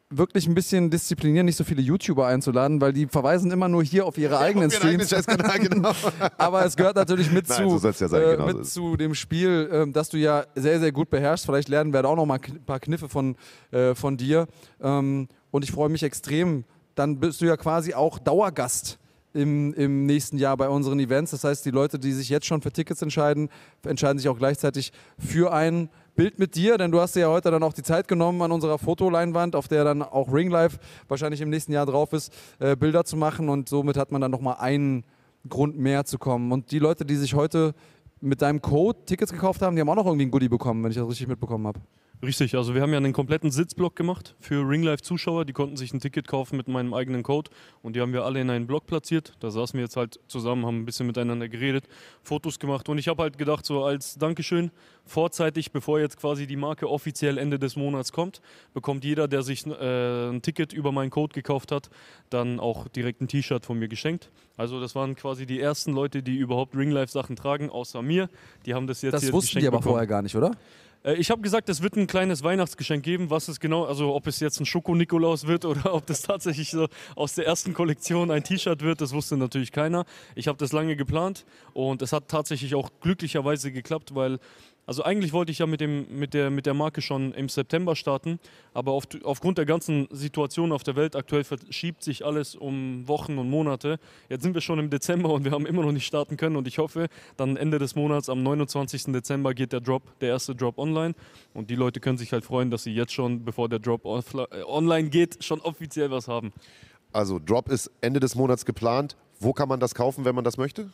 wirklich ein bisschen disziplinieren, nicht so viele YouTuber einzuladen, weil die verweisen immer nur hier auf ihre ja, eigenen Streams. genau. Aber es gehört natürlich mit, Nein, zu, so ja sein, äh, genau mit zu dem Spiel, äh, das du ja sehr, sehr gut beherrschst. Vielleicht lernen wir da auch noch mal ein paar Kniffe von, äh, von dir. Ähm, und ich freue mich extrem. Dann bist du ja quasi auch Dauergast. Im, im, nächsten Jahr bei unseren Events. Das heißt, die Leute, die sich jetzt schon für Tickets entscheiden, entscheiden sich auch gleichzeitig für ein Bild mit dir, denn du hast dir ja heute dann auch die Zeit genommen, an unserer Fotoleinwand, auf der dann auch Ringlife wahrscheinlich im nächsten Jahr drauf ist, äh, Bilder zu machen und somit hat man dann nochmal einen Grund mehr zu kommen. Und die Leute, die sich heute mit deinem Code Tickets gekauft haben, die haben auch noch irgendwie ein Goodie bekommen, wenn ich das richtig mitbekommen habe. Richtig, also wir haben ja einen kompletten Sitzblock gemacht für Ringlife-Zuschauer. Die konnten sich ein Ticket kaufen mit meinem eigenen Code und die haben wir alle in einen Block platziert. Da saßen wir jetzt halt zusammen, haben ein bisschen miteinander geredet, Fotos gemacht und ich habe halt gedacht, so als Dankeschön, vorzeitig, bevor jetzt quasi die Marke offiziell Ende des Monats kommt, bekommt jeder, der sich äh, ein Ticket über meinen Code gekauft hat, dann auch direkt ein T-Shirt von mir geschenkt. Also das waren quasi die ersten Leute, die überhaupt Ringlife-Sachen tragen, außer mir. Die haben das jetzt Das wussten die aber bekommen. vorher gar nicht, oder? Äh, Ich habe gesagt, es wird ein kleines Weihnachtsgeschenk geben. Was es genau, also ob es jetzt ein Schoko-Nikolaus wird oder ob das tatsächlich so aus der ersten Kollektion ein T-Shirt wird, das wusste natürlich keiner. Ich habe das lange geplant und es hat tatsächlich auch glücklicherweise geklappt, weil also eigentlich wollte ich ja mit, dem, mit, der, mit der Marke schon im September starten, aber auf, aufgrund der ganzen Situation auf der Welt aktuell verschiebt sich alles um Wochen und Monate. Jetzt sind wir schon im Dezember und wir haben immer noch nicht starten können und ich hoffe, dann Ende des Monats, am 29. Dezember geht der Drop, der erste Drop online und die Leute können sich halt freuen, dass sie jetzt schon, bevor der Drop äh, online geht, schon offiziell was haben. Also Drop ist Ende des Monats geplant. Wo kann man das kaufen, wenn man das möchte?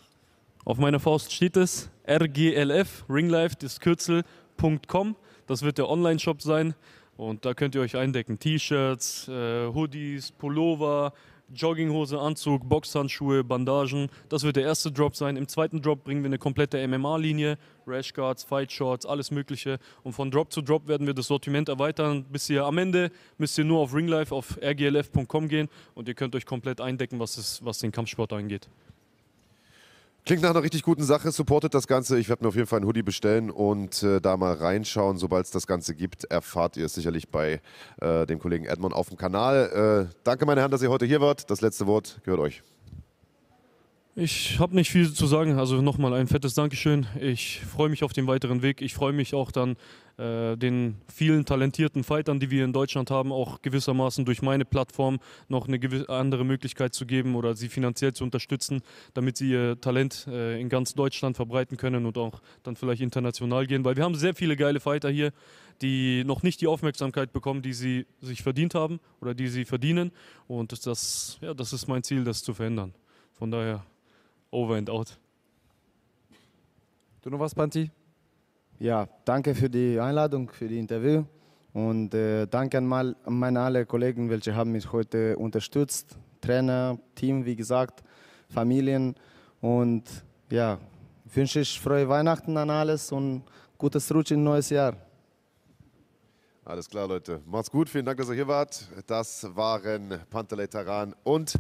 Auf meiner Faust steht es RGLF, Ringlife, das Kürzel.com. Das wird der Online-Shop sein. Und da könnt ihr euch eindecken. T-Shirts, äh, Hoodies, Pullover, Jogginghose, Anzug, Boxhandschuhe, Bandagen. Das wird der erste Drop sein. Im zweiten Drop bringen wir eine komplette MMA-Linie, Rashguards, Fight Shorts, alles Mögliche. Und von Drop zu Drop werden wir das Sortiment erweitern. Bis ihr am Ende müsst ihr nur auf Ringlife, auf rglf.com gehen und ihr könnt euch komplett eindecken, was, es, was den Kampfsport angeht. Klingt nach einer richtig guten Sache, supportet das Ganze. Ich werde mir auf jeden Fall einen Hoodie bestellen und äh, da mal reinschauen. Sobald es das Ganze gibt, erfahrt ihr es sicherlich bei äh, dem Kollegen Edmond auf dem Kanal. Äh, danke, meine Herren, dass ihr heute hier wart. Das letzte Wort gehört euch. Ich habe nicht viel zu sagen. Also nochmal ein fettes Dankeschön. Ich freue mich auf den weiteren Weg. Ich freue mich auch dann, äh, den vielen talentierten Fightern, die wir in Deutschland haben, auch gewissermaßen durch meine Plattform noch eine andere Möglichkeit zu geben oder sie finanziell zu unterstützen, damit sie ihr Talent äh, in ganz Deutschland verbreiten können und auch dann vielleicht international gehen. Weil wir haben sehr viele geile Fighter hier, die noch nicht die Aufmerksamkeit bekommen, die sie sich verdient haben oder die sie verdienen. Und das, ja, das ist mein Ziel, das zu verändern. Von daher over and out. Du noch was, Banti? Ja, danke für die Einladung, für die Interview und äh, danke an, mal, an meine alle Kollegen, welche haben mich heute unterstützt, Trainer, Team, wie gesagt, Familien und ja, wünsche ich frohe Weihnachten an alles und gutes Rutsch in neues Jahr. Alles klar, Leute. Macht's gut. Vielen Dank, dass ihr hier wart. Das waren Pantelei Taran und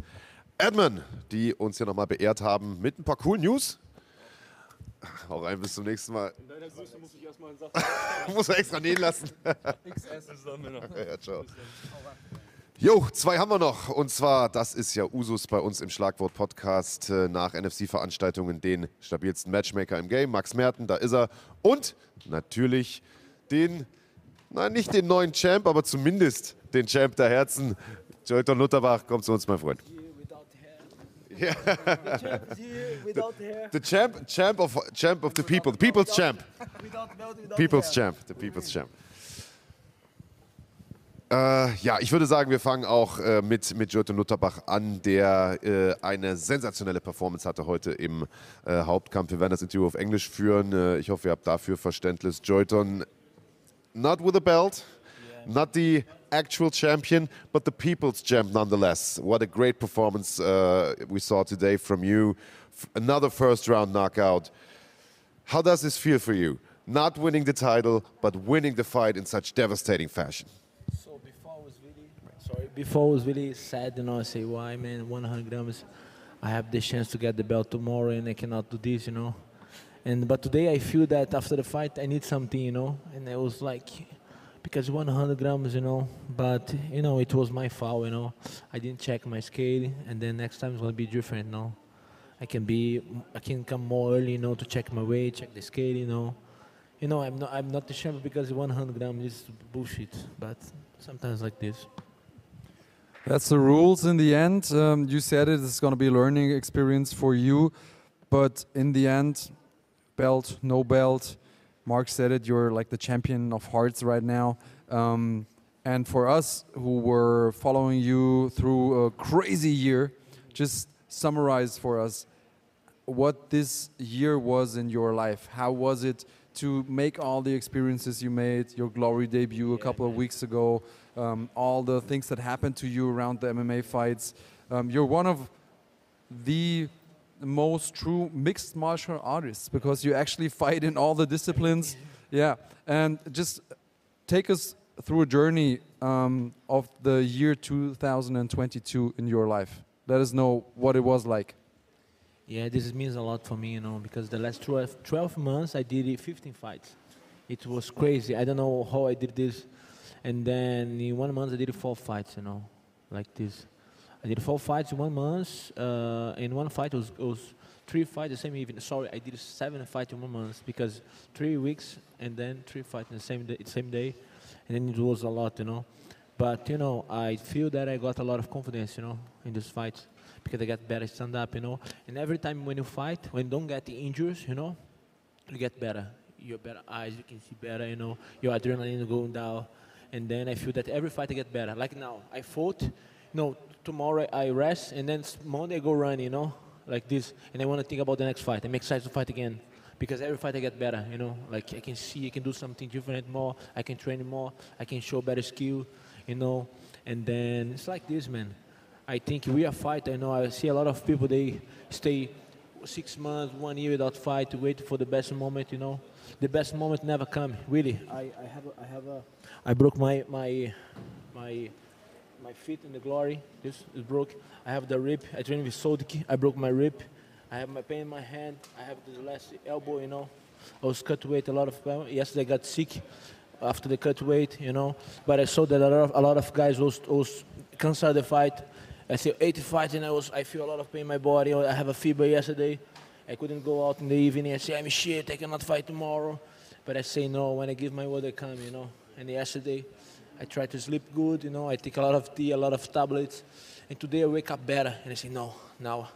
Edmund, die uns hier nochmal beehrt haben mit ein paar coolen News. Hau rein, bis zum nächsten Mal. In deiner Größe muss ich erstmal einen Sachen. Muss er extra nähen lassen. XS zusammen. ja, ciao. Jo, zwei haben wir noch. Und zwar, das ist ja Usus bei uns im Schlagwort-Podcast äh, nach NFC-Veranstaltungen den stabilsten Matchmaker im Game, Max Merten, da ist er. Und natürlich den, nein, nicht den neuen Champ, aber zumindest den Champ der Herzen. Jolton Lutterbach, kommt zu uns, mein Freund. Ja. The champ, champ of, champ of the people, the people's champ. People's champ, the people's champ. Äh, ja, ich würde sagen, wir fangen auch äh, mit, mit Jürgen Lutterbach an, der äh, eine sensationelle Performance hatte heute im äh, Hauptkampf. Wir werden das Interview auf Englisch führen. Äh, ich hoffe, ihr habt dafür Verständnis. Joyton, not with a belt, not the actual champion, but the people's champ nonetheless. What a great performance uh, we saw today from you. F- another first round knockout. How does this feel for you? Not winning the title, but winning the fight in such devastating fashion. So before was really sorry. Before was really sad, you know. I say, why, man? 100 grams. I have the chance to get the belt tomorrow, and I cannot do this, you know. And but today I feel that after the fight I need something, you know. And it was like because 100 grams, you know. But you know it was my fault, you know. I didn't check my scale, and then next time it's gonna be different, you know. I can be, I can come more early, you know, to check my weight, check the scale, you know. You know, I'm not, I'm not the champion because 100 grams is bullshit. But sometimes like this. That's the rules in the end. Um, you said it, it's going to be a learning experience for you, but in the end, belt, no belt. Mark said it, you're like the champion of hearts right now. Um, and for us who were following you through a crazy year, just summarize for us what this year was in your life. How was it to make all the experiences you made, your glory debut a couple of weeks ago, um, all the things that happened to you around the MMA fights. Um, you're one of the most true mixed martial artists because you actually fight in all the disciplines. Yeah, and just take us through a journey um, of the year 2022 in your life. Let us know what it was like. Yeah, this means a lot for me, you know, because the last 12, 12 months I did 15 fights. It was crazy. I don't know how I did this. And then in one month I did four fights, you know, like this. I did four fights in one month. Uh, in one fight, it was, it was three fights the same evening. Sorry, I did seven fights in one month because three weeks and then three fights in the same day, same day, and then it was a lot, you know. But you know, I feel that I got a lot of confidence, you know, in this fight because I got better stand up, you know. And every time when you fight, when you don't get the injuries, you know, you get better. Your better eyes, you can see better, you know. Your adrenaline going down, and then I feel that every fight I get better. Like now, I fought. No, tomorrow I rest, and then Monday I go run, you know, like this. And I want to think about the next fight. I'm excited to fight again because every fight I get better, you know. Like I can see, I can do something different more. I can train more. I can show better skill, you know. And then it's like this, man. I think we are fight. I know I see a lot of people they stay six months, one year without fight, to wait for the best moment. You know, the best moment never come. Really, I, I have a, I have a I broke my my my my feet in the glory. This is broke. I have the rib. I trained with Sodik. I broke my rib. I have my pain in my hand. I have the last elbow. You know, I was cut weight a lot of. Yesterday I got sick after the cut weight. You know, but I saw that a lot of a lot of guys was was canceled the fight. I see 80 fights and I was I feel a lot of pain in my body. I have a fever yesterday. I couldn't go out in the evening. I say I'm shit. I cannot fight tomorrow. But I say no. When I give my word, I come. You know. And yesterday, I try to sleep good. You know. I take a lot of tea, a lot of tablets. And today I wake up better. And I say no. Now,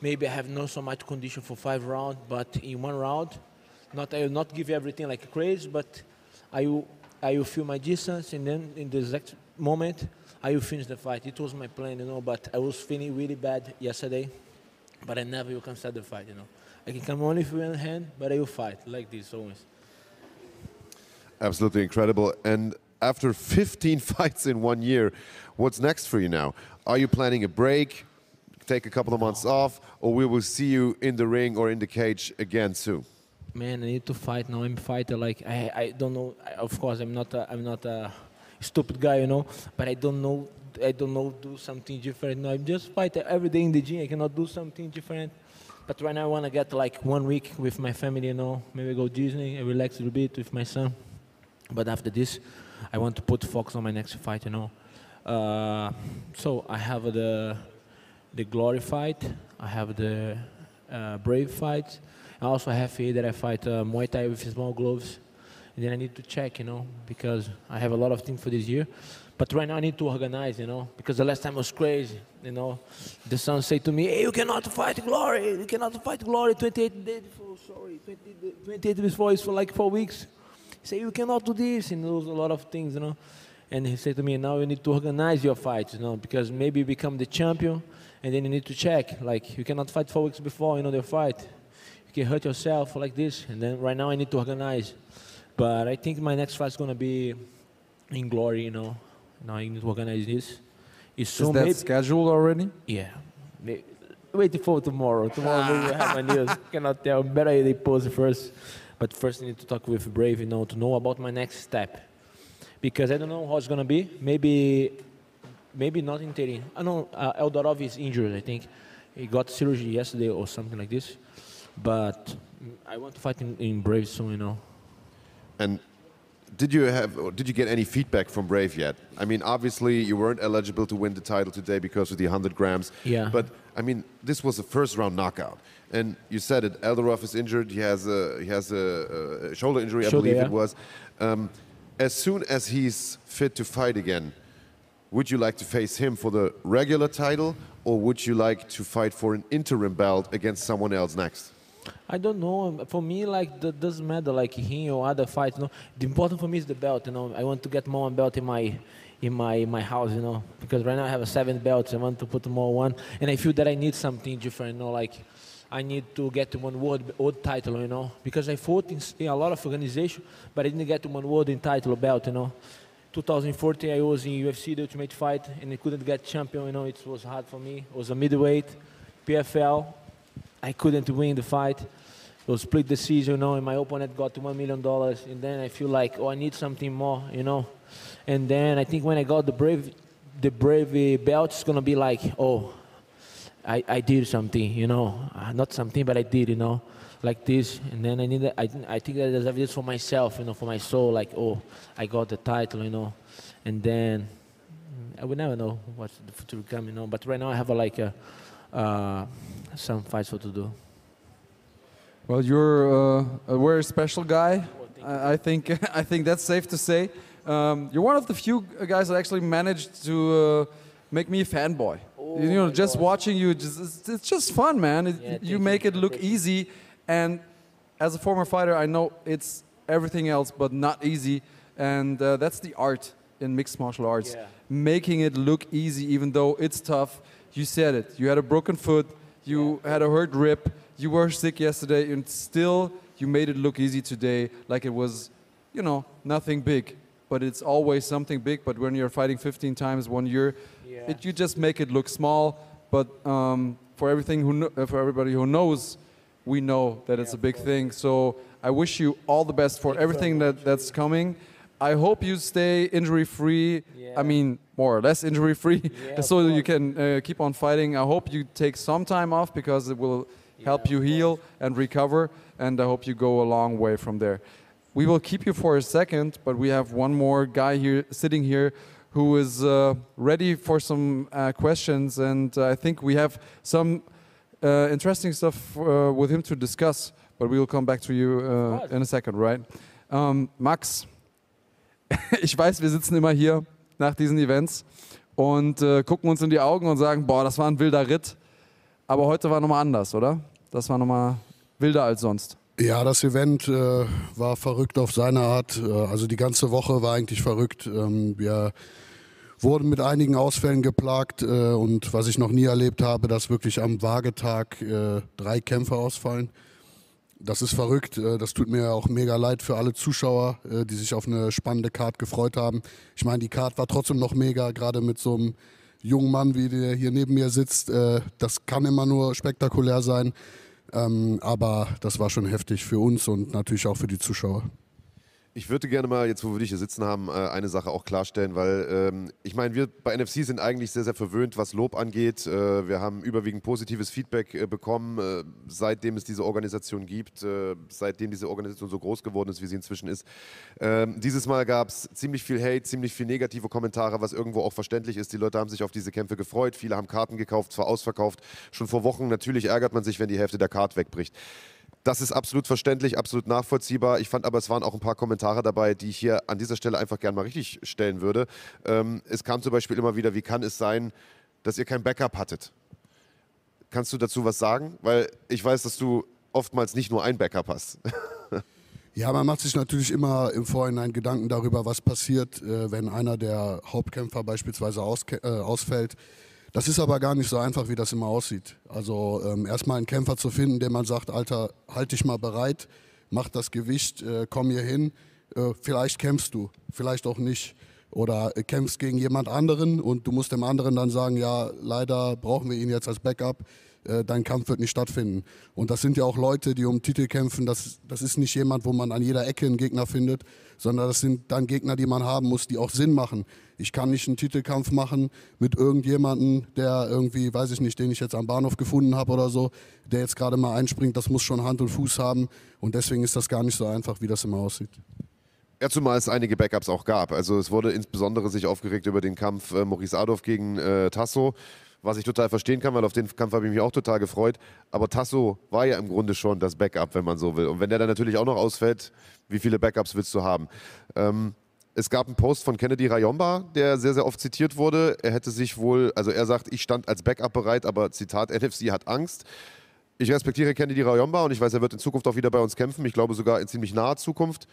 maybe I have not so much condition for five rounds, but in one round, not I will not give everything like crazy, but I will I will feel my distance, and then in the exact moment. I will finish the fight. It was my plan, you know, but I was feeling really bad yesterday, but I never will cancel the fight, you know. I can come only with one hand, but I will fight like this always. Absolutely incredible. And after 15 fights in one year, what's next for you now? Are you planning a break, take a couple of months off, or we will see you in the ring or in the cage again soon? Man, I need to fight now. I'm a fighter. Like I, I don't know. Of course, I'm not. A, I'm not a stupid guy, you know. But I don't know. I don't know. Do something different. No, I'm just fight every day in the gym. I cannot do something different. But right now, I want to get like one week with my family, you know. Maybe go Disney, and relax a little bit with my son. But after this, I want to put focus on my next fight, you know. Uh, so I have the the glory fight. I have the uh, brave fight. I also have here that I fight uh, Muay Thai with small gloves. And then I need to check, you know, because I have a lot of things for this year. But right now I need to organize, you know, because the last time was crazy, you know. The son said to me, hey, you cannot fight glory. You cannot fight glory 28 days before, sorry, 28, 28 days before is for like four weeks. Said, you cannot do this. And was a lot of things, you know. And he said to me, now you need to organize your fights, you know, because maybe you become the champion and then you need to check. Like, you cannot fight four weeks before, you know, the fight. You can hurt yourself like this. And then right now I need to organize. But I think my next fight is going to be in glory, you know. Now I need to organize this. It's Is that maybe- scheduled already? Yeah. Waiting for tomorrow. Tomorrow we will have my news. Cannot tell. Better they post first. But first I need to talk with Brave, you know, to know about my next step. Because I don't know how it's gonna be. Maybe maybe not in Terry. I know uh, Eldorov is injured, I think. He got surgery yesterday or something like this. But I want to fight in, in Brave soon, you know. And did you have or did you get any feedback from Brave yet? I mean, obviously you weren't eligible to win the title today because of the 100 grams. Yeah. But I mean, this was a first round knockout, and you said it. Eldorov is injured. He has a he has a, a shoulder injury, I believe yeah. it was. Um, as soon as he's fit to fight again, would you like to face him for the regular title, or would you like to fight for an interim belt against someone else next? I don't know. For me, like that doesn't matter. Like him or other fights. You know, the important for me is the belt. You know, I want to get more belt in my in my my house. You know, because right now I have a seven belts. I want to put more one, and I feel that I need something different. You know, like I need to get to one world world title, you know, because I fought in, in a lot of organization, but I didn't get to one world in title belt, you know. 2014, I was in UFC, the Ultimate Fight, and I couldn't get champion. You know, it was hard for me. It was a middleweight, PFL. I couldn't win the fight. It was split decision, you know, and my opponent got to one million dollars. And then I feel like, oh, I need something more, you know. And then I think when I got the brave, the brave belt, it's gonna be like, oh, I, I did something, you know, Uh, not something, but I did, you know, like this. And then I need, I, I think that there's evidence for myself, you know, for my soul, like, oh, I got the title, you know, and then mm, I would never know what the future will come, you know. But right now I have a, like a, uh, some fights for to do. Well, you're uh, a very special guy. I, I think I think that's safe to say. Um, you're one of the few guys that actually managed to uh, make me a fanboy. You know, just watching you, just, it's, it's just fun, man. It, Yeah, you make you. it look easy, and as a former fighter, I know it's everything else but not easy, and uh, that's the art in mixed martial arts, Yeah. making it look easy even though it's tough. You said it. You had a broken foot. You had a hurt rib. You were sick yesterday, and still you made it look easy today, like it was, you know, nothing big. But it's always something big. But when you're fighting 15 times one year, Yeah. it, you just make it look small. But um, for everything who for everybody who knows, we know that it's a big thing. So I wish you all the best for everything that, that's coming. I hope you stay injury free. I mean, more or less injury free, Yeah, so you can uh, keep on fighting. I hope you take some time off because it will help you heal and recover. And I hope you go a long way from there. We will keep you for a second, but we have one more guy here sitting here who is uh, ready for some uh, questions, and I think we have some uh, interesting stuff uh, with him to discuss. But we will come back to you uh, in a second, right? Um, Max, ich weiß, wir sitzen immer hier nach diesen Events und äh, gucken uns in die Augen und sagen, boah, das war ein wilder Ritt. Aber heute war nochmal anders, oder? Das war nochmal wilder als sonst. Ja, das Event äh, war verrückt auf seine Art. Äh, also die ganze Woche war eigentlich verrückt. Ähm, wir wurden mit einigen Ausfällen geplagt äh, und was ich noch nie erlebt habe, dass wirklich am Waagetag äh, drei Kämpfer ausfallen. Das ist verrückt. Äh, Das tut mir auch mega leid für alle Zuschauer, äh, die sich auf eine spannende Card gefreut haben. Ich meine, die Card war trotzdem noch mega, gerade mit so einem jungen Mann, wie der hier neben mir sitzt. Das kann immer nur spektakulär sein. Ähm, aber das war schon heftig für uns und natürlich auch für die Zuschauer. Ich würde gerne mal, jetzt wo wir dich hier sitzen haben, äh, eine Sache auch klarstellen, weil ähm, ich meine, wir bei NFC sind eigentlich sehr, sehr verwöhnt, was Lob angeht. Äh, wir haben überwiegend positives Feedback äh, bekommen, äh, seitdem es diese Organisation gibt, äh, seitdem diese Organisation so groß geworden ist, wie sie inzwischen ist. Ähm, dieses Mal gab es ziemlich viel Hate, ziemlich viel negative Kommentare, was irgendwo auch verständlich ist. Die Leute haben sich auf diese Kämpfe gefreut, viele haben Karten gekauft, zwar ausverkauft, schon vor Wochen. Natürlich ärgert man sich, wenn die Hälfte der Card wegbricht. Das ist absolut verständlich, absolut nachvollziehbar. Ich fand aber, es waren auch ein paar Kommentare dabei, die ich hier an dieser Stelle einfach gerne mal richtig stellen würde. Ähm, es kam zum Beispiel immer wieder, wie kann es sein, dass ihr kein Backup hattet? Kannst du dazu was sagen? Weil ich weiß, dass du oftmals nicht nur ein Backup hast. Ja, man macht sich natürlich immer im Vorhinein Gedanken darüber, was passiert, äh, wenn einer der Hauptkämpfer beispielsweise äh, ausfällt. Das ist aber gar nicht so einfach, wie das immer aussieht. Also ähm, erstmal einen Kämpfer zu finden, dem man sagt, Alter, halt dich mal bereit, mach das Gewicht, äh, komm hier hin, äh, vielleicht kämpfst du, vielleicht auch nicht. Oder äh, kämpfst gegen jemand anderen und du musst dem anderen dann sagen, ja, leider brauchen wir ihn jetzt als Backup äh, dein Kampf wird nicht stattfinden. Und das sind ja auch Leute, die um Titel kämpfen. Das, das ist nicht jemand, wo man an jeder Ecke einen Gegner findet, sondern das sind dann Gegner, die man haben muss, die auch Sinn machen. Ich kann nicht einen Titelkampf machen mit irgendjemandem, der irgendwie, weiß ich nicht, den ich jetzt am Bahnhof gefunden habe oder so, der jetzt gerade mal einspringt. Das muss schon Hand und Fuß haben. Und deswegen ist das gar nicht so einfach, wie das immer aussieht. Ja, zumal es einige Backups auch gab. Also es wurde insbesondere sich aufgeregt über den Kampf äh, Maurice Adolf gegen äh, Tasso, was ich total verstehen kann, weil auf den Kampf habe ich mich auch total gefreut. Aber Tasso war ja im Grunde schon das Backup, wenn man so will. Und wenn der dann natürlich auch noch ausfällt, wie viele Backups willst du haben? Ähm, es gab einen Post von Kennedy Rayomba, der sehr, sehr oft zitiert wurde. Er hätte sich wohl, also er sagt, ich stand als Backup bereit, aber Zitat, NFC hat Angst. Ich respektiere Kennedy Rayomba und ich weiß, er wird in Zukunft auch wieder bei uns kämpfen. Ich glaube sogar in ziemlich naher Zukunft.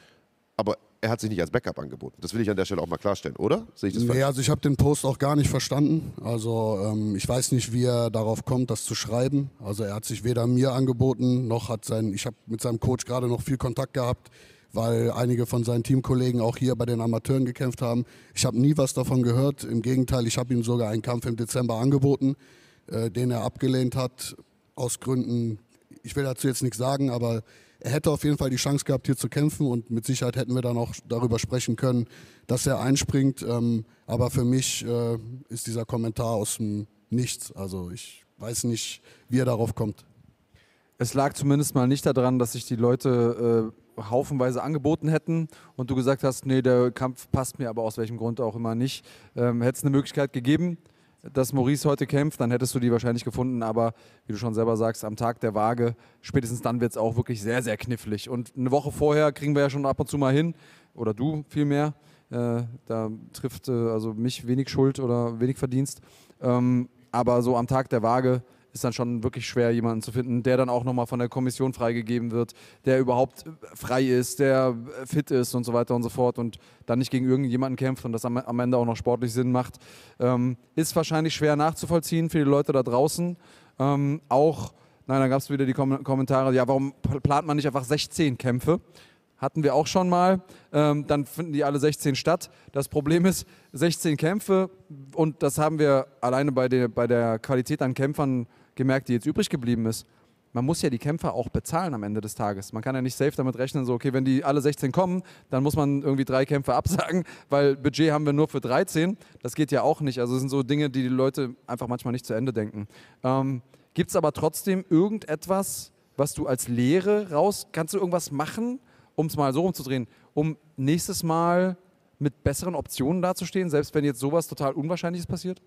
Aber er hat sich nicht als Backup angeboten. Das will ich an der Stelle auch mal klarstellen, oder? Sehe ich das Nee, falsch? also ich habe den Post auch gar nicht verstanden. Also ähm, ich weiß nicht, wie er darauf kommt, das zu schreiben. Also er hat sich weder mir angeboten, noch hat sein, ich habe mit seinem Coach gerade noch viel Kontakt gehabt, weil einige von seinen Teamkollegen auch hier bei den Amateuren gekämpft haben. Ich habe nie was davon gehört. Im Gegenteil, ich habe ihm sogar einen Kampf im Dezember angeboten, äh, den er abgelehnt hat, aus Gründen, ich will dazu jetzt nichts sagen, aber er hätte auf jeden Fall die Chance gehabt, hier zu kämpfen und mit Sicherheit hätten wir dann auch darüber sprechen können, dass er einspringt. Ähm, aber für mich äh, ist dieser Kommentar aus dem Nichts. Also ich weiß nicht, wie er darauf kommt. Es lag zumindest mal nicht daran, dass sich die Leute äh, haufenweise angeboten hätten und du gesagt hast, nee, der Kampf passt mir aber aus welchem Grund auch immer nicht. Ähm, Hätte es eine Möglichkeit gegeben, dass Maurice heute kämpft, dann hättest du die wahrscheinlich gefunden, aber wie du schon selber sagst, am Tag der Waage, spätestens dann wird es auch wirklich sehr, sehr knifflig. Und eine Woche vorher kriegen wir ja schon ab und zu mal hin, oder du vielmehr, äh, da trifft äh, also mich wenig Schuld oder wenig Verdienst. Ähm, aber so am Tag der Waage ist dann schon wirklich schwer, jemanden zu finden, der dann auch nochmal von der Kommission freigegeben wird, der überhaupt frei ist, der fit ist und so weiter und so fort und dann nicht gegen irgendjemanden kämpft und das am, am Ende auch noch sportlich Sinn macht. Ähm, ist wahrscheinlich schwer nachzuvollziehen für die Leute da draußen. Ähm, auch, nein, dann gab es wieder die Kom Kommentare, ja, warum plant man nicht einfach 16 Kämpfe? Hatten wir auch schon mal. Ähm, dann finden die alle 16 statt. Das Problem ist, 16 Kämpfe und das haben wir alleine bei der, bei der Qualität an Kämpfern gemerkt, die jetzt übrig geblieben ist. Man muss ja die Kämpfer auch bezahlen am Ende des Tages. Man kann ja nicht safe damit rechnen, so, okay, wenn die alle 16 kommen, dann muss man irgendwie drei Kämpfe absagen, weil Budget haben wir nur für 13. Das geht ja auch nicht. Also, das sind so Dinge, die die Leute einfach manchmal nicht zu Ende denken. Ähm, Gibt es aber trotzdem irgendetwas, was du als Lehre raus, kannst du irgendwas machen, um es mal so rumzudrehen, um nächstes Mal mit besseren Optionen dazustehen, selbst wenn jetzt sowas total Unwahrscheinliches passiert?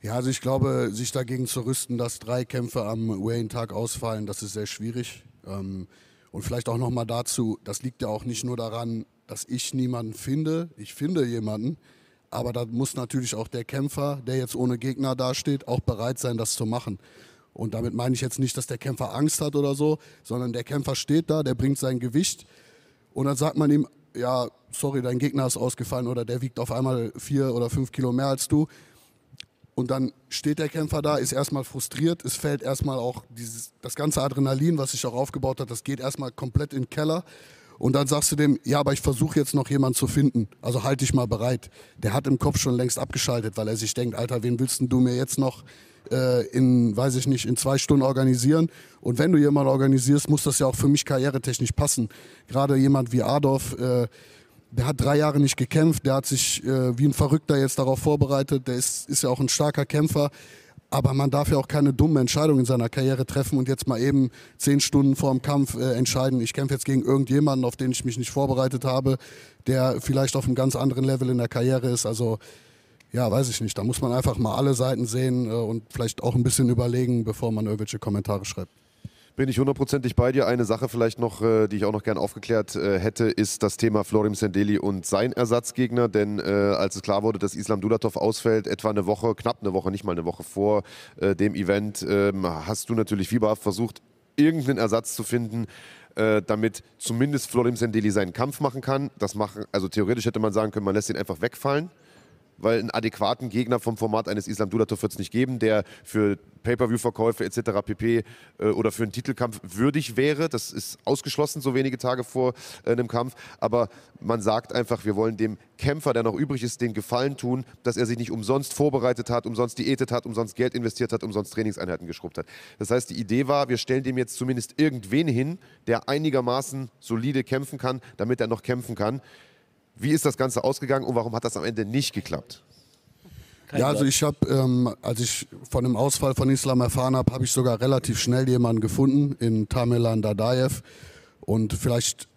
Ja, also ich glaube, sich dagegen zu rüsten, dass drei Kämpfe am Wayne-Tag ausfallen, das ist sehr schwierig. Ähm, und vielleicht auch nochmal dazu, das liegt ja auch nicht nur daran, dass ich niemanden finde. Ich finde jemanden, aber da muss natürlich auch der Kämpfer, der jetzt ohne Gegner dasteht, auch bereit sein, das zu machen. Und damit meine ich jetzt nicht, dass der Kämpfer Angst hat oder so, sondern der Kämpfer steht da, der bringt sein Gewicht und dann sagt man ihm, ja, sorry, dein Gegner ist ausgefallen oder der wiegt auf einmal vier oder fünf Kilo mehr als du. Und dann steht der Kämpfer da, ist erstmal frustriert, es fällt erstmal auch dieses, das ganze Adrenalin, was sich auch aufgebaut hat, das geht erstmal komplett in den Keller. Und dann sagst du dem, ja, aber ich versuche jetzt noch jemanden zu finden. Also halt dich mal bereit. Der hat im Kopf schon längst abgeschaltet, weil er sich denkt, Alter, wen willst du mir jetzt noch äh, in, weiß ich nicht, in zwei Stunden organisieren? Und wenn du jemanden organisierst, muss das ja auch für mich karrieretechnisch passen. Gerade jemand wie Adolf, äh, der hat drei Jahre nicht gekämpft, der hat sich äh, wie ein Verrückter jetzt darauf vorbereitet, der ist, ist ja auch ein starker Kämpfer. Aber man darf ja auch keine dummen Entscheidungen in seiner Karriere treffen und jetzt mal eben zehn Stunden vor dem Kampf äh, entscheiden, ich kämpfe jetzt gegen irgendjemanden, auf den ich mich nicht vorbereitet habe, der vielleicht auf einem ganz anderen Level in der Karriere ist. Also ja, weiß ich nicht. Da muss man einfach mal alle Seiten sehen äh, und vielleicht auch ein bisschen überlegen, bevor man irgendwelche Kommentare schreibt. Bin ich hundertprozentig bei dir. Eine Sache vielleicht noch, äh, die ich auch noch gern aufgeklärt äh, hätte, ist das Thema Florim Sendeli und sein Ersatzgegner. Denn äh, als es klar wurde, dass Islam Dulatov ausfällt, etwa eine Woche, knapp eine Woche, nicht mal eine Woche vor dem Event, ähm, hast du natürlich fieberhaft versucht, irgendeinen Ersatz zu finden, damit zumindest Florim Sendeli seinen Kampf machen kann. Das machen, also theoretisch hätte man sagen können, man lässt ihn einfach wegfallen weil einen adäquaten Gegner vom Format eines Islam Dulatov wird es nicht geben, der für Pay-Per-View-Verkäufe etc. pp. Äh, oder für einen Titelkampf würdig wäre. Das ist ausgeschlossen, so wenige Tage vor äh, einem Kampf. Aber man sagt einfach, wir wollen dem Kämpfer, der noch übrig ist, den Gefallen tun, dass er sich nicht umsonst vorbereitet hat, umsonst diätet hat, umsonst Geld investiert hat, umsonst Trainingseinheiten geschrubbt hat. Das heißt, die Idee war, wir stellen dem jetzt zumindest irgendwen hin, der einigermaßen solide kämpfen kann, damit er noch kämpfen kann. Wie ist das Ganze ausgegangen und warum hat das am Ende nicht geklappt? ja, also ich habe, ähm, als ich von dem Ausfall von Islam erfahren habe, habe ich sogar relativ schnell jemanden gefunden in Tamerlan Dadaev und vielleicht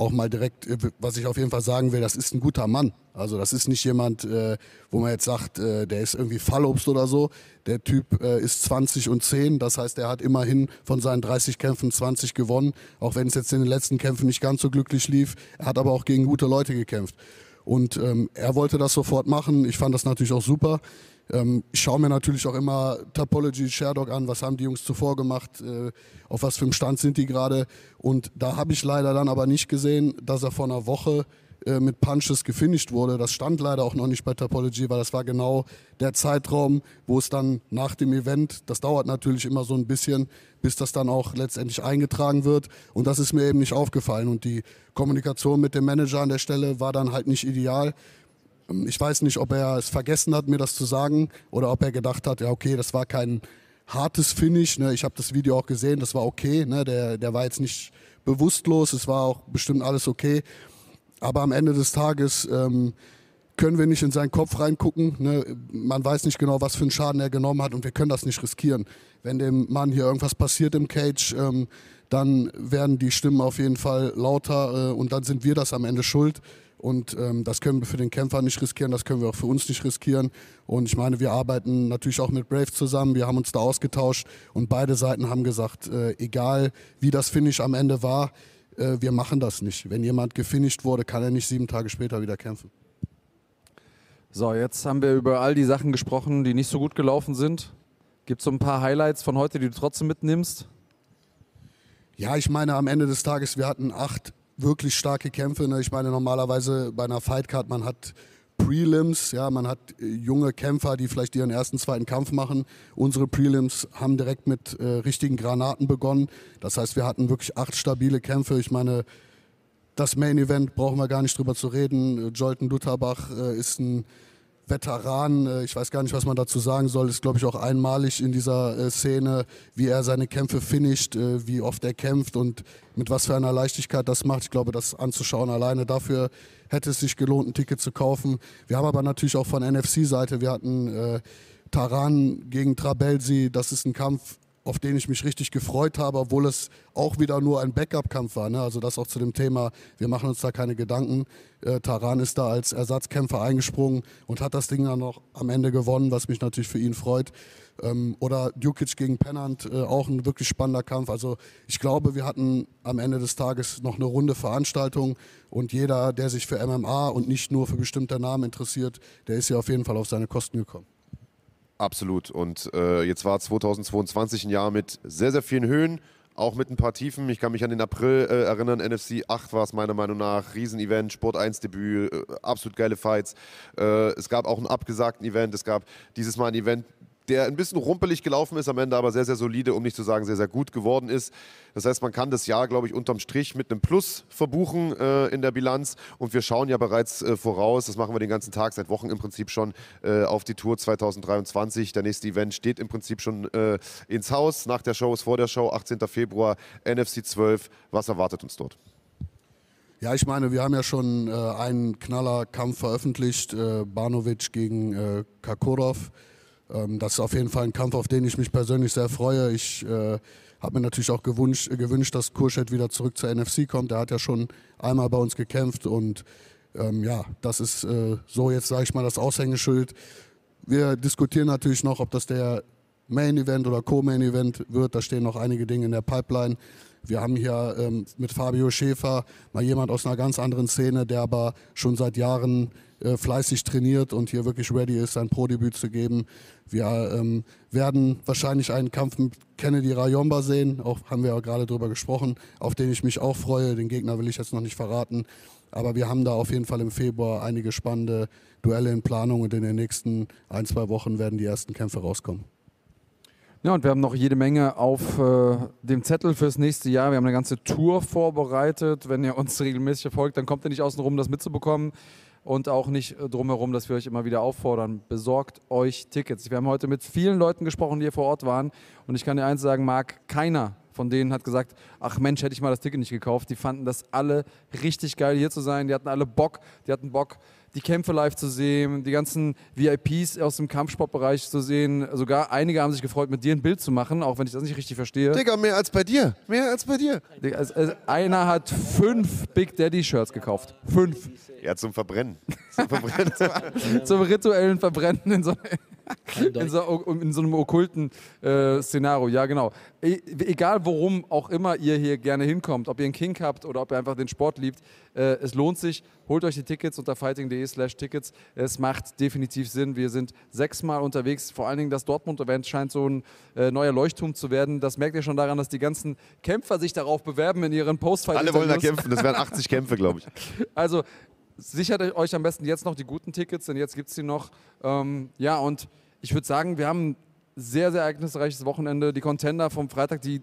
auch mal direkt, äh, was ich auf jeden Fall sagen will, das ist ein guter Mann. Also das ist nicht jemand, äh, wo man jetzt sagt, äh, der ist irgendwie Fallobst oder so. Der Typ äh, ist 20 und 10, das heißt, er hat immerhin von seinen 30 Kämpfen 20 gewonnen, auch wenn es jetzt in den letzten Kämpfen nicht ganz so glücklich lief. Er hat aber auch gegen gute Leute gekämpft. Und ähm, er wollte das sofort machen. Ich fand das natürlich auch super. Ähm, ich schaue mir natürlich auch immer Topology, Sherdog an, was haben die Jungs zuvor gemacht, äh, auf was für einem Stand sind die gerade. Und da habe ich leider dann aber nicht gesehen, dass er vor einer Woche äh, mit Punches gefinisht wurde. Das stand leider auch noch nicht bei Topology, weil das war genau der Zeitraum, wo es dann nach dem Event, das dauert natürlich immer so ein bisschen, bis das dann auch letztendlich eingetragen wird. Und das ist mir eben nicht aufgefallen. Und die Kommunikation mit dem Manager an der Stelle war dann halt nicht ideal. Ähm, ich weiß nicht, ob er es vergessen hat, mir das zu sagen, oder ob er gedacht hat, ja okay, das war kein hartes Finish. Ne? Ich habe das Video auch gesehen, das war okay. Ne? Der, der war jetzt nicht bewusstlos, es war auch bestimmt alles okay. Aber am Ende des Tages ähm, können wir nicht in seinen Kopf reingucken. Ne? Man weiß nicht genau, was für einen Schaden er genommen hat und wir können das nicht riskieren. Wenn dem Mann hier irgendwas passiert im Cage, ähm, dann werden die Stimmen auf jeden Fall lauter äh, und dann sind wir das am Ende schuld. Und ähm, das können wir für den Kämpfer nicht riskieren, das können wir auch für uns nicht riskieren. Und ich meine, wir arbeiten natürlich auch mit Brave zusammen, wir haben uns da ausgetauscht und beide Seiten haben gesagt, äh, egal wie das Finish am Ende war, äh, wir machen das nicht. Wenn jemand gefinisht wurde, kann er nicht sieben Tage später wieder kämpfen. So, jetzt haben wir über all die Sachen gesprochen, die nicht so gut gelaufen sind. Gibt es so ein paar Highlights von heute, die du trotzdem mitnimmst? Ja, ich meine, am Ende des Tages, wir hatten acht wirklich starke Kämpfe. Ne? Ich meine, normalerweise bei einer Fightcard, man hat Prelims, ja, man hat äh, junge Kämpfer, die vielleicht ihren ersten, zweiten Kampf machen. Unsere Prelims haben direkt mit äh, richtigen Granaten begonnen. Das heißt, wir hatten wirklich acht stabile Kämpfe. Ich meine, das Main Event brauchen wir gar nicht drüber zu reden. Jolton Lutterbach äh, ist ein Veteran, äh, ich weiß gar nicht, was man dazu sagen soll, ist, glaube ich, auch einmalig in dieser äh, Szene, wie er seine Kämpfe finisht, äh, wie oft er kämpft und mit was für einer Leichtigkeit das macht. Ich glaube, das anzuschauen alleine dafür hätte es sich gelohnt, ein Ticket zu kaufen. Wir haben aber natürlich auch von NFC-Seite, wir hatten äh, Taran gegen Trabelsi, das ist ein Kampf, auf den ich mich richtig gefreut habe, obwohl es auch wieder nur ein Backup-Kampf war. Ne? Also das auch zu dem Thema, wir machen uns da keine Gedanken. Äh, Taran ist da als Ersatzkämpfer eingesprungen und hat das Ding dann noch am Ende gewonnen, was mich natürlich für ihn freut. Ähm, oder Djukic gegen Pennant, äh, auch ein wirklich spannender Kampf. Also ich glaube, wir hatten am Ende des Tages noch eine runde Veranstaltung und jeder, der sich für MMA und nicht nur für bestimmte Namen interessiert, der ist hier auf jeden Fall auf seine Kosten gekommen. Absolut. Und äh, jetzt war 2022 ein Jahr mit sehr, sehr vielen Höhen, auch mit ein paar Tiefen. Ich kann mich an den April äh, erinnern, NFC 8 war es meiner Meinung nach, Riesenevent, Sport 1 Debüt, äh, absolut geile Fights. Äh, es gab auch einen abgesagten Event, es gab dieses Mal ein Event, der ein bisschen rumpelig gelaufen ist, am Ende aber sehr, sehr solide, um nicht zu sagen sehr, sehr gut geworden ist. Das heißt, man kann das Jahr, glaube ich, unterm Strich mit einem Plus verbuchen äh, in der Bilanz. Und wir schauen ja bereits äh, voraus, das machen wir den ganzen Tag, seit Wochen im Prinzip schon, äh, auf die Tour 2023. Der nächste Event steht im Prinzip schon äh, ins Haus. Nach der Show ist vor der Show, 18. Februar, NFC 12. Was erwartet uns dort? Ja, ich meine, wir haben ja schon äh, einen Knallerkampf veröffentlicht, äh, Banovic gegen äh, Kakurov. Ähm, das ist auf jeden Fall ein Kampf, auf den ich mich persönlich sehr freue. Ich äh, habe mir natürlich auch gewünscht, gewünscht dass Kurschet wieder zurück zur NFC kommt. Er hat ja schon einmal bei uns gekämpft und ähm, ja, das ist äh, so jetzt, sage ich mal, das Aushängeschild. Wir diskutieren natürlich noch, ob das der Main Event oder Co-Main Event wird. Da stehen noch einige Dinge in der Pipeline. Wir haben hier ähm, mit Fabio Schäfer mal jemand aus einer ganz anderen Szene, der aber schon seit Jahren äh, fleißig trainiert und hier wirklich ready ist, sein Pro-Debüt zu geben. Wir ähm, werden wahrscheinlich einen Kampf mit Kennedy Rayomba sehen, auch haben wir ja gerade drüber gesprochen, auf den ich mich auch freue. Den Gegner will ich jetzt noch nicht verraten. Aber wir haben da auf jeden Fall im Februar einige spannende Duelle in Planung und in den nächsten ein, zwei Wochen werden die ersten Kämpfe rauskommen. Ja, und wir haben noch jede Menge auf äh, dem Zettel fürs nächste Jahr. Wir haben eine ganze Tour vorbereitet. Wenn ihr uns regelmäßig verfolgt, dann kommt ihr nicht außen rum, das mitzubekommen. Und auch nicht äh, drumherum, dass wir euch immer wieder auffordern. Besorgt euch Tickets. Wir haben heute mit vielen Leuten gesprochen, die hier vor Ort waren. Und ich kann dir eins sagen, Marc, keiner von denen hat gesagt, ach Mensch, hätte ich mal das Ticket nicht gekauft. Die fanden das alle richtig geil, hier zu sein. Die hatten alle Bock. Die hatten Bock, die Kämpfe live zu sehen, die ganzen VIPs aus dem Kampfsportbereich zu sehen. Sogar einige haben sich gefreut, mit dir ein Bild zu machen, auch wenn ich das nicht richtig verstehe. Digga, mehr als bei dir. Mehr als bei dir. Also, also einer hat fünf Big Daddy Shirts gekauft. Fünf. Ja, zum Verbrennen. Zum Verbrennen. zum rituellen Verbrennen in so in, so, in so einem okkulten äh, Szenario, ja genau. E egal worum auch immer ihr hier gerne hinkommt, ob ihr einen King habt oder ob ihr einfach den Sport liebt, äh, es lohnt sich. Holt euch die Tickets unter fighting.de slash Tickets. Es macht definitiv Sinn. Wir sind sechsmal unterwegs. Vor allen Dingen das Dortmund-Event scheint so ein äh, neuer Leuchtturm zu werden. Das merkt ihr schon daran, dass die ganzen Kämpfer sich darauf bewerben in ihren post Alle wollen da kämpfen. Das wären 80 Kämpfe, glaube ich. Also sichert euch am besten jetzt noch die guten Tickets, denn jetzt gibt es die noch. Ähm, ja, und ich würde sagen, wir haben ein sehr, sehr ereignisreiches Wochenende. Die Contender vom Freitag, die,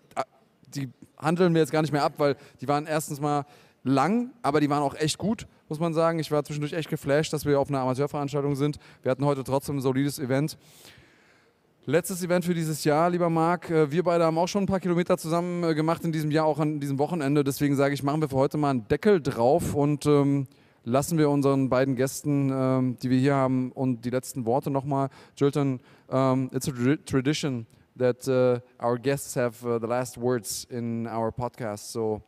die handeln wir jetzt gar nicht mehr ab, weil die waren erstens mal lang, aber die waren auch echt gut, muss man sagen. Ich war zwischendurch echt geflasht, dass wir auf einer Amateurveranstaltung sind. Wir hatten heute trotzdem ein solides Event. Letztes Event für dieses Jahr, lieber Marc. Äh, wir beide haben auch schon ein paar Kilometer zusammen äh, gemacht in diesem Jahr, auch an diesem Wochenende. Deswegen sage ich, machen wir für heute mal einen Deckel drauf und ähm, lassen wir unseren beiden Gästen, ähm, die wir hier haben, und die letzten Worte nochmal. Jilton, um, it's a tradition that uh, our guests have uh, the last words in our podcast. So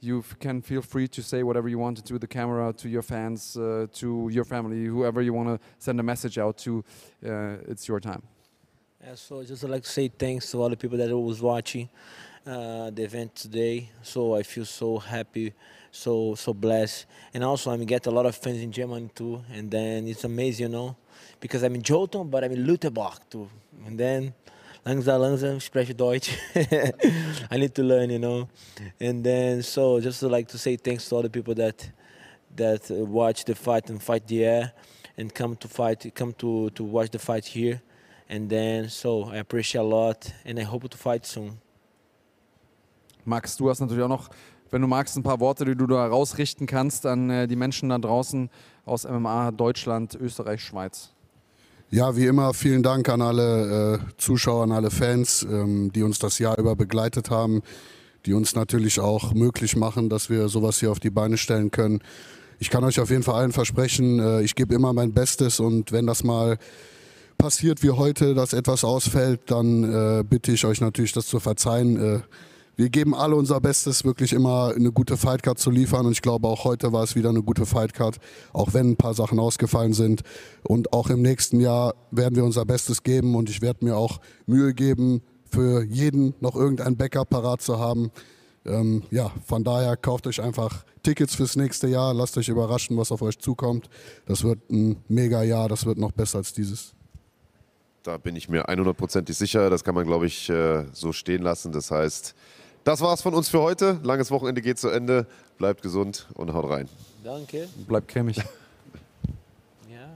you can feel free to say whatever you want to the camera, to your fans, uh, to your family, whoever you want to send a message out to. Uh, it's your time. Yeah, so just like to say thanks to all the people that was watching uh, the event today. So I feel so happy so so blessed. And also I mean get a lot of fans in Germany too. And then it's amazing, you know, because I'm in Jolton, but I'm in Lutherburg too. And then langsam langsam spreche Deutsch. I need to learn, you know. And then so just to like to say thanks to all the people that that uh, watch the fight and fight the air and come to fight come to to watch the fight here. And then so I appreciate a lot and I hope to fight soon. Max, du hast natürlich auch noch wenn du magst, ein paar Worte, die du da rausrichten kannst an äh, die Menschen da draußen aus MMA Deutschland, Österreich, Schweiz. Ja, wie immer, vielen Dank an alle äh, Zuschauer, an alle Fans, ähm, die uns das Jahr über begleitet haben, die uns natürlich auch möglich machen, dass wir sowas hier auf die Beine stellen können. Ich kann euch auf jeden Fall allen versprechen, äh, ich gebe immer mein Bestes und wenn das mal passiert wie heute, dass etwas ausfällt, dann äh, bitte ich euch natürlich, das zu verzeihen. Wir geben alle unser Bestes, wirklich immer eine gute Fightcard zu liefern. Und ich glaube, auch heute war es wieder eine gute Fightcard, auch wenn ein paar Sachen ausgefallen sind. Und auch im nächsten Jahr werden wir unser Bestes geben. Und ich werde mir auch Mühe geben, für jeden noch irgendein Backup parat zu haben. Ähm, ja, von daher kauft euch einfach Tickets fürs nächste Jahr. Lasst euch überraschen, was auf euch zukommt. Das wird ein mega Jahr. Das wird noch besser als dieses. Da bin ich mir 100%ig sicher. Das kann man, glaube ich, äh, so stehen lassen. Das heißt, das war's von uns für heute. Langes Wochenende geht zu Ende. Bleibt gesund und haut rein. Danke. Bleibt cremig.